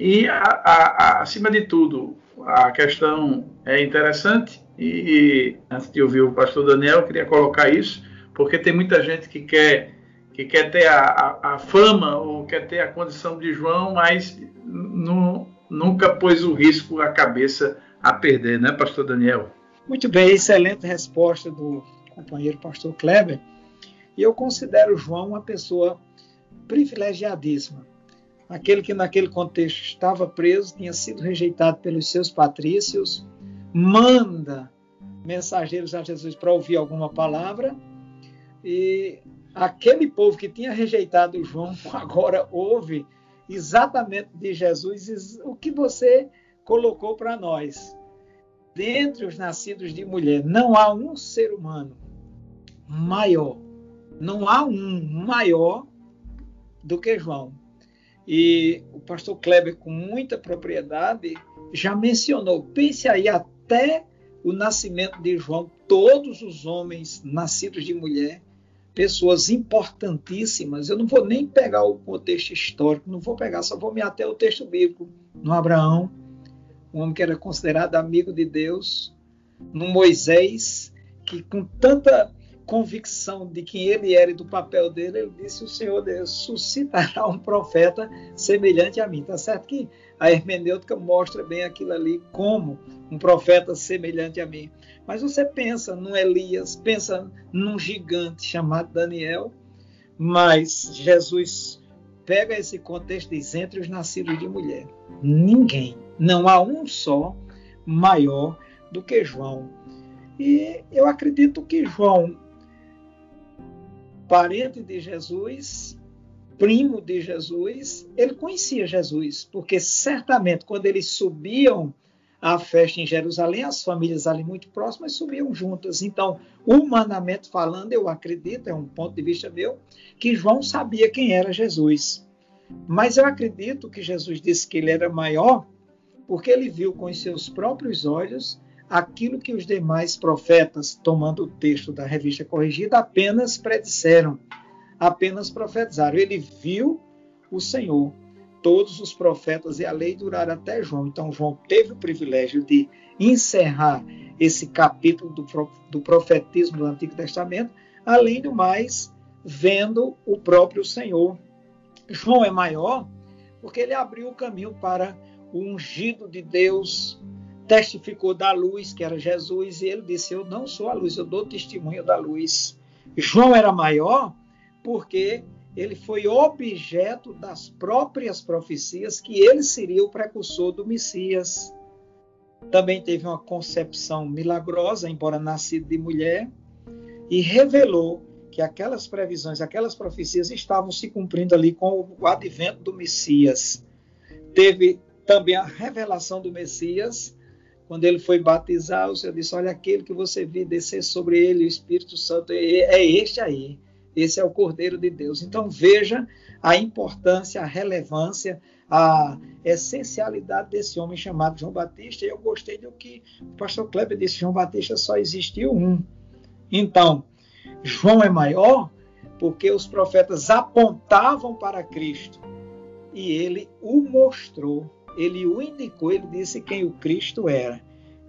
E, a, a, acima de tudo, a questão é interessante. E, antes de ouvir o pastor Daniel, eu queria colocar isso, porque tem muita gente que quer que quer ter a, a, a, fama ou quer ter a condição de João, mas nunca pôs o risco, a cabeça a perder, né, pastor Daniel? Muito bem, excelente resposta do companheiro pastor Kleber. E eu considero João uma pessoa privilegiadíssima. Aquele que naquele contexto estava preso, tinha sido rejeitado pelos seus patrícios, manda mensageiros a Jesus para ouvir alguma palavra e aquele povo que tinha rejeitado João agora ouve exatamente de Jesus o que você colocou para nós. Dentre os nascidos de mulher, não há um ser humano maior, não há um maior do que João. E o pastor Kleber, com muita propriedade, já mencionou. Pense aí, até o nascimento de João, todos os homens nascidos de mulher pessoas importantíssimas. Eu não vou nem pegar o contexto histórico, não vou pegar, só vou me até o texto bíblico. No Abraão, um homem que era considerado amigo de Deus, no Moisés, que com tanta convicção de quem ele era e do papel dele, ele disse: O Senhor Deus suscitará um profeta semelhante a mim. Tá certo que a hermenêutica mostra bem aquilo ali como um profeta semelhante a mim. Mas você pensa num Elias, pensa num gigante chamado Daniel, mas Jesus pega esse contexto e diz entre os nascidos de mulher. Ninguém, não há um só maior do que João. E eu acredito que João, parente de Jesus, primo de Jesus, ele conhecia Jesus, porque certamente quando eles subiam a festa em Jerusalém, as famílias ali muito próximas subiam juntas. Então, humanamente falando, eu acredito, é um ponto de vista meu, que João sabia quem era Jesus. Mas eu acredito que Jesus disse que ele era maior porque ele viu com os seus próprios olhos aquilo que os demais profetas, tomando o texto da revista corrigida, apenas predisseram, apenas profetizaram. Ele viu o Senhor todos os profetas e a lei duraram até João. Então, João teve o privilégio de encerrar esse capítulo do, do profetismo do Antigo Testamento, além do mais, vendo o próprio Senhor. João é maior porque ele abriu o caminho para o ungido de Deus, testificou da luz, que era Jesus, e ele disse: Eu não sou a luz, eu dou testemunho da luz. João era maior porque ele foi objeto das próprias profecias que ele seria o precursor do Messias. Também teve uma concepção milagrosa, embora nascido de mulher, e revelou que aquelas previsões, aquelas profecias estavam se cumprindo ali com o advento do Messias. Teve também a revelação do Messias, quando ele foi batizar, o Senhor disse: Olha, aquele que você viu descer sobre ele, o Espírito Santo, é este aí. Esse é o Cordeiro de Deus. Então veja a importância, a relevância, a essencialidade desse homem chamado João Batista. E eu gostei do que o pastor Kleber disse: João Batista só existiu um. Então, João é maior porque os profetas apontavam para Cristo e ele o mostrou, ele o indicou, ele disse quem o Cristo era.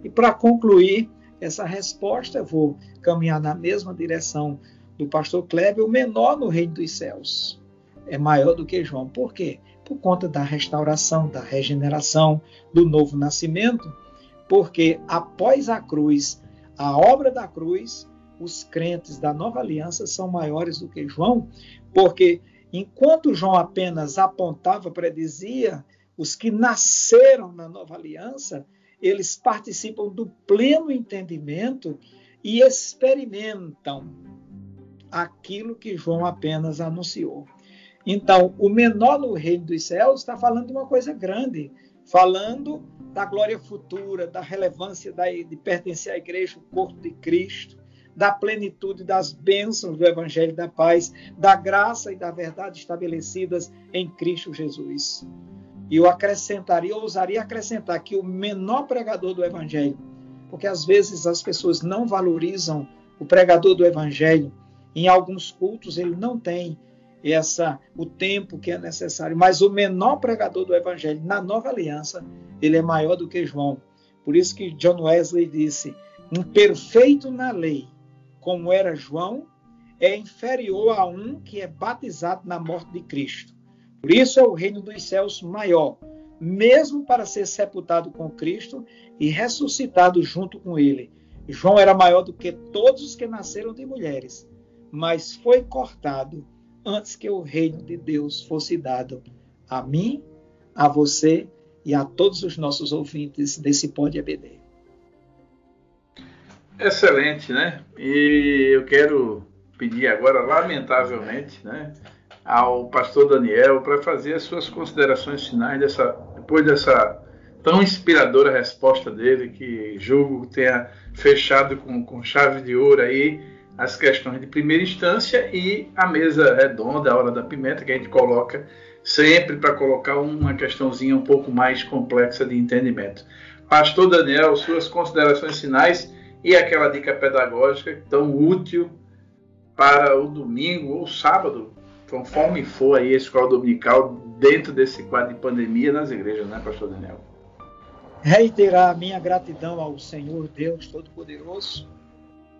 E para concluir essa resposta, eu vou caminhar na mesma direção do pastor Kleber, o menor no reino dos céus. É maior do que João. Por quê? Por conta da restauração, da regeneração, do novo nascimento. Porque após a cruz, a obra da cruz, os crentes da nova aliança são maiores do que João, porque enquanto João apenas apontava, predizia, os que nasceram na nova aliança, eles participam do pleno entendimento e experimentam aquilo que João apenas anunciou. Então, o menor no reino dos céus está falando de uma coisa grande, falando da glória futura, da relevância de pertencer à igreja, o corpo de Cristo, da plenitude das bênçãos do Evangelho da Paz, da graça e da verdade estabelecidas em Cristo Jesus. E eu acrescentaria, eu ousaria acrescentar que o menor pregador do Evangelho, porque às vezes as pessoas não valorizam o pregador do Evangelho, em alguns cultos ele não tem essa o tempo que é necessário, mas o menor pregador do evangelho na Nova Aliança, ele é maior do que João. Por isso que John Wesley disse: "Um perfeito na lei, como era João, é inferior a um que é batizado na morte de Cristo. Por isso é o reino dos céus maior, mesmo para ser sepultado com Cristo e ressuscitado junto com ele. João era maior do que todos os que nasceram de mulheres, mas foi cortado antes que o reino de Deus fosse dado a mim, a você e a todos os nossos ouvintes desse Pode EBD. Excelente, né? E eu quero pedir agora, lamentavelmente, né, ao pastor Daniel para fazer as suas considerações finais dessa, depois dessa tão inspiradora resposta dele, que julgo tenha fechado com, com chave de ouro aí as questões de primeira instância e a mesa redonda, a hora da pimenta, que a gente coloca sempre para colocar uma questãozinha um pouco mais complexa de entendimento. Pastor Daniel, suas considerações finais e aquela dica pedagógica tão útil para o domingo ou sábado, conforme for aí a escola dominical dentro desse quadro de pandemia nas igrejas, né, Pastor Daniel? Reiterar a minha gratidão ao Senhor Deus Todo-Poderoso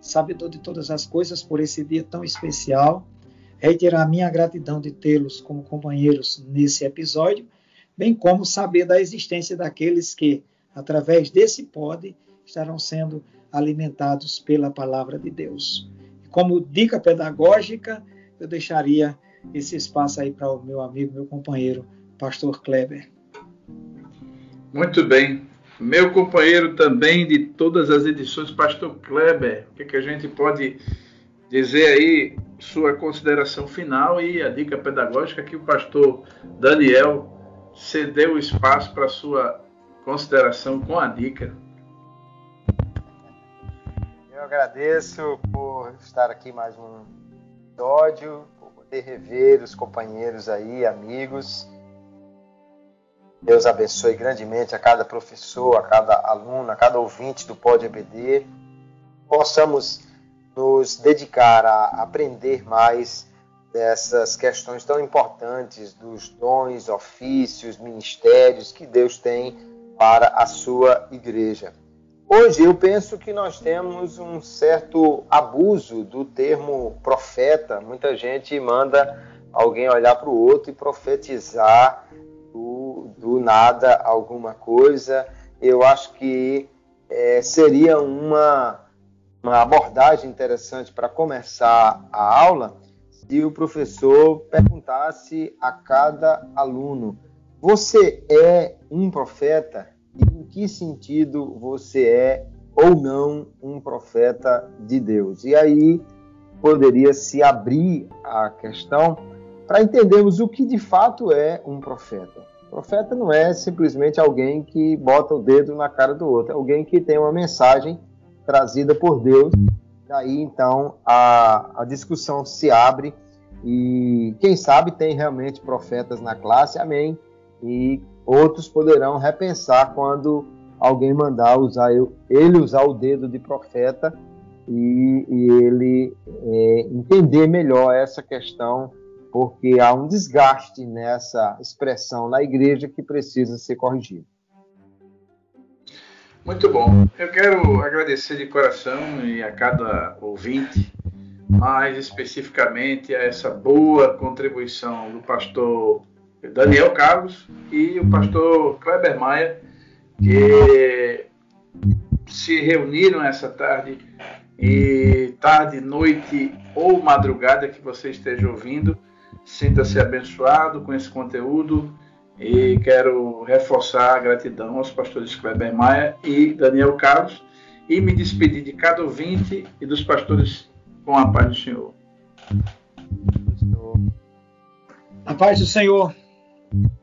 sabedor de todas as coisas, por esse dia tão especial. Reiterar a minha gratidão de tê-los como companheiros nesse episódio, bem como saber da existência daqueles que, através desse pod, estarão sendo alimentados pela palavra de Deus. Como dica pedagógica, eu deixaria esse espaço aí para o meu amigo, meu companheiro, pastor Kleber. Muito bem meu companheiro também de todas as edições, Pastor Kleber, o que, que a gente pode dizer aí, sua consideração final e a dica pedagógica que o pastor Daniel cedeu o espaço para sua consideração com a dica. Eu agradeço por estar aqui mais um episódio, poder rever os companheiros aí, amigos Deus abençoe grandemente a cada professor, a cada aluno, a cada ouvinte do Pod EBD. Possamos nos dedicar a aprender mais dessas questões tão importantes dos dons, ofícios, ministérios que Deus tem para a sua igreja. Hoje eu penso que nós temos um certo abuso do termo profeta. Muita gente manda alguém olhar para o outro e profetizar do, do, nada alguma coisa. Eu acho que é, seria uma, uma abordagem interessante para começar a aula se o professor perguntasse a cada aluno: Você é um profeta? Que sentido você é ou não um profeta de Deus. E aí poderia se abrir a questão para entendermos o que de fato é um profeta. profeta não é simplesmente alguém que bota o dedo na cara do outro, é alguém que tem uma mensagem trazida por Deus. Daí então a, a discussão se abre e quem sabe tem realmente profetas na classe, amém. E Outros poderão repensar quando alguém mandar usar ele usar o dedo de profeta e, e ele é, entender melhor essa questão, porque há um desgaste nessa expressão na igreja que precisa ser corrigido. Muito bom. Eu quero agradecer de coração e a cada ouvinte, mais especificamente a essa boa contribuição do pastor Daniel Carlos e o pastor Kleber Maia, que se reuniram essa tarde e tarde, noite ou madrugada que você esteja ouvindo, sinta-se abençoado com esse conteúdo e quero reforçar a gratidão aos pastores Kleber Maia e Daniel Carlos e me despedir de cada ouvinte e dos pastores com a paz do Senhor. A paz do Senhor. Mm-hmm.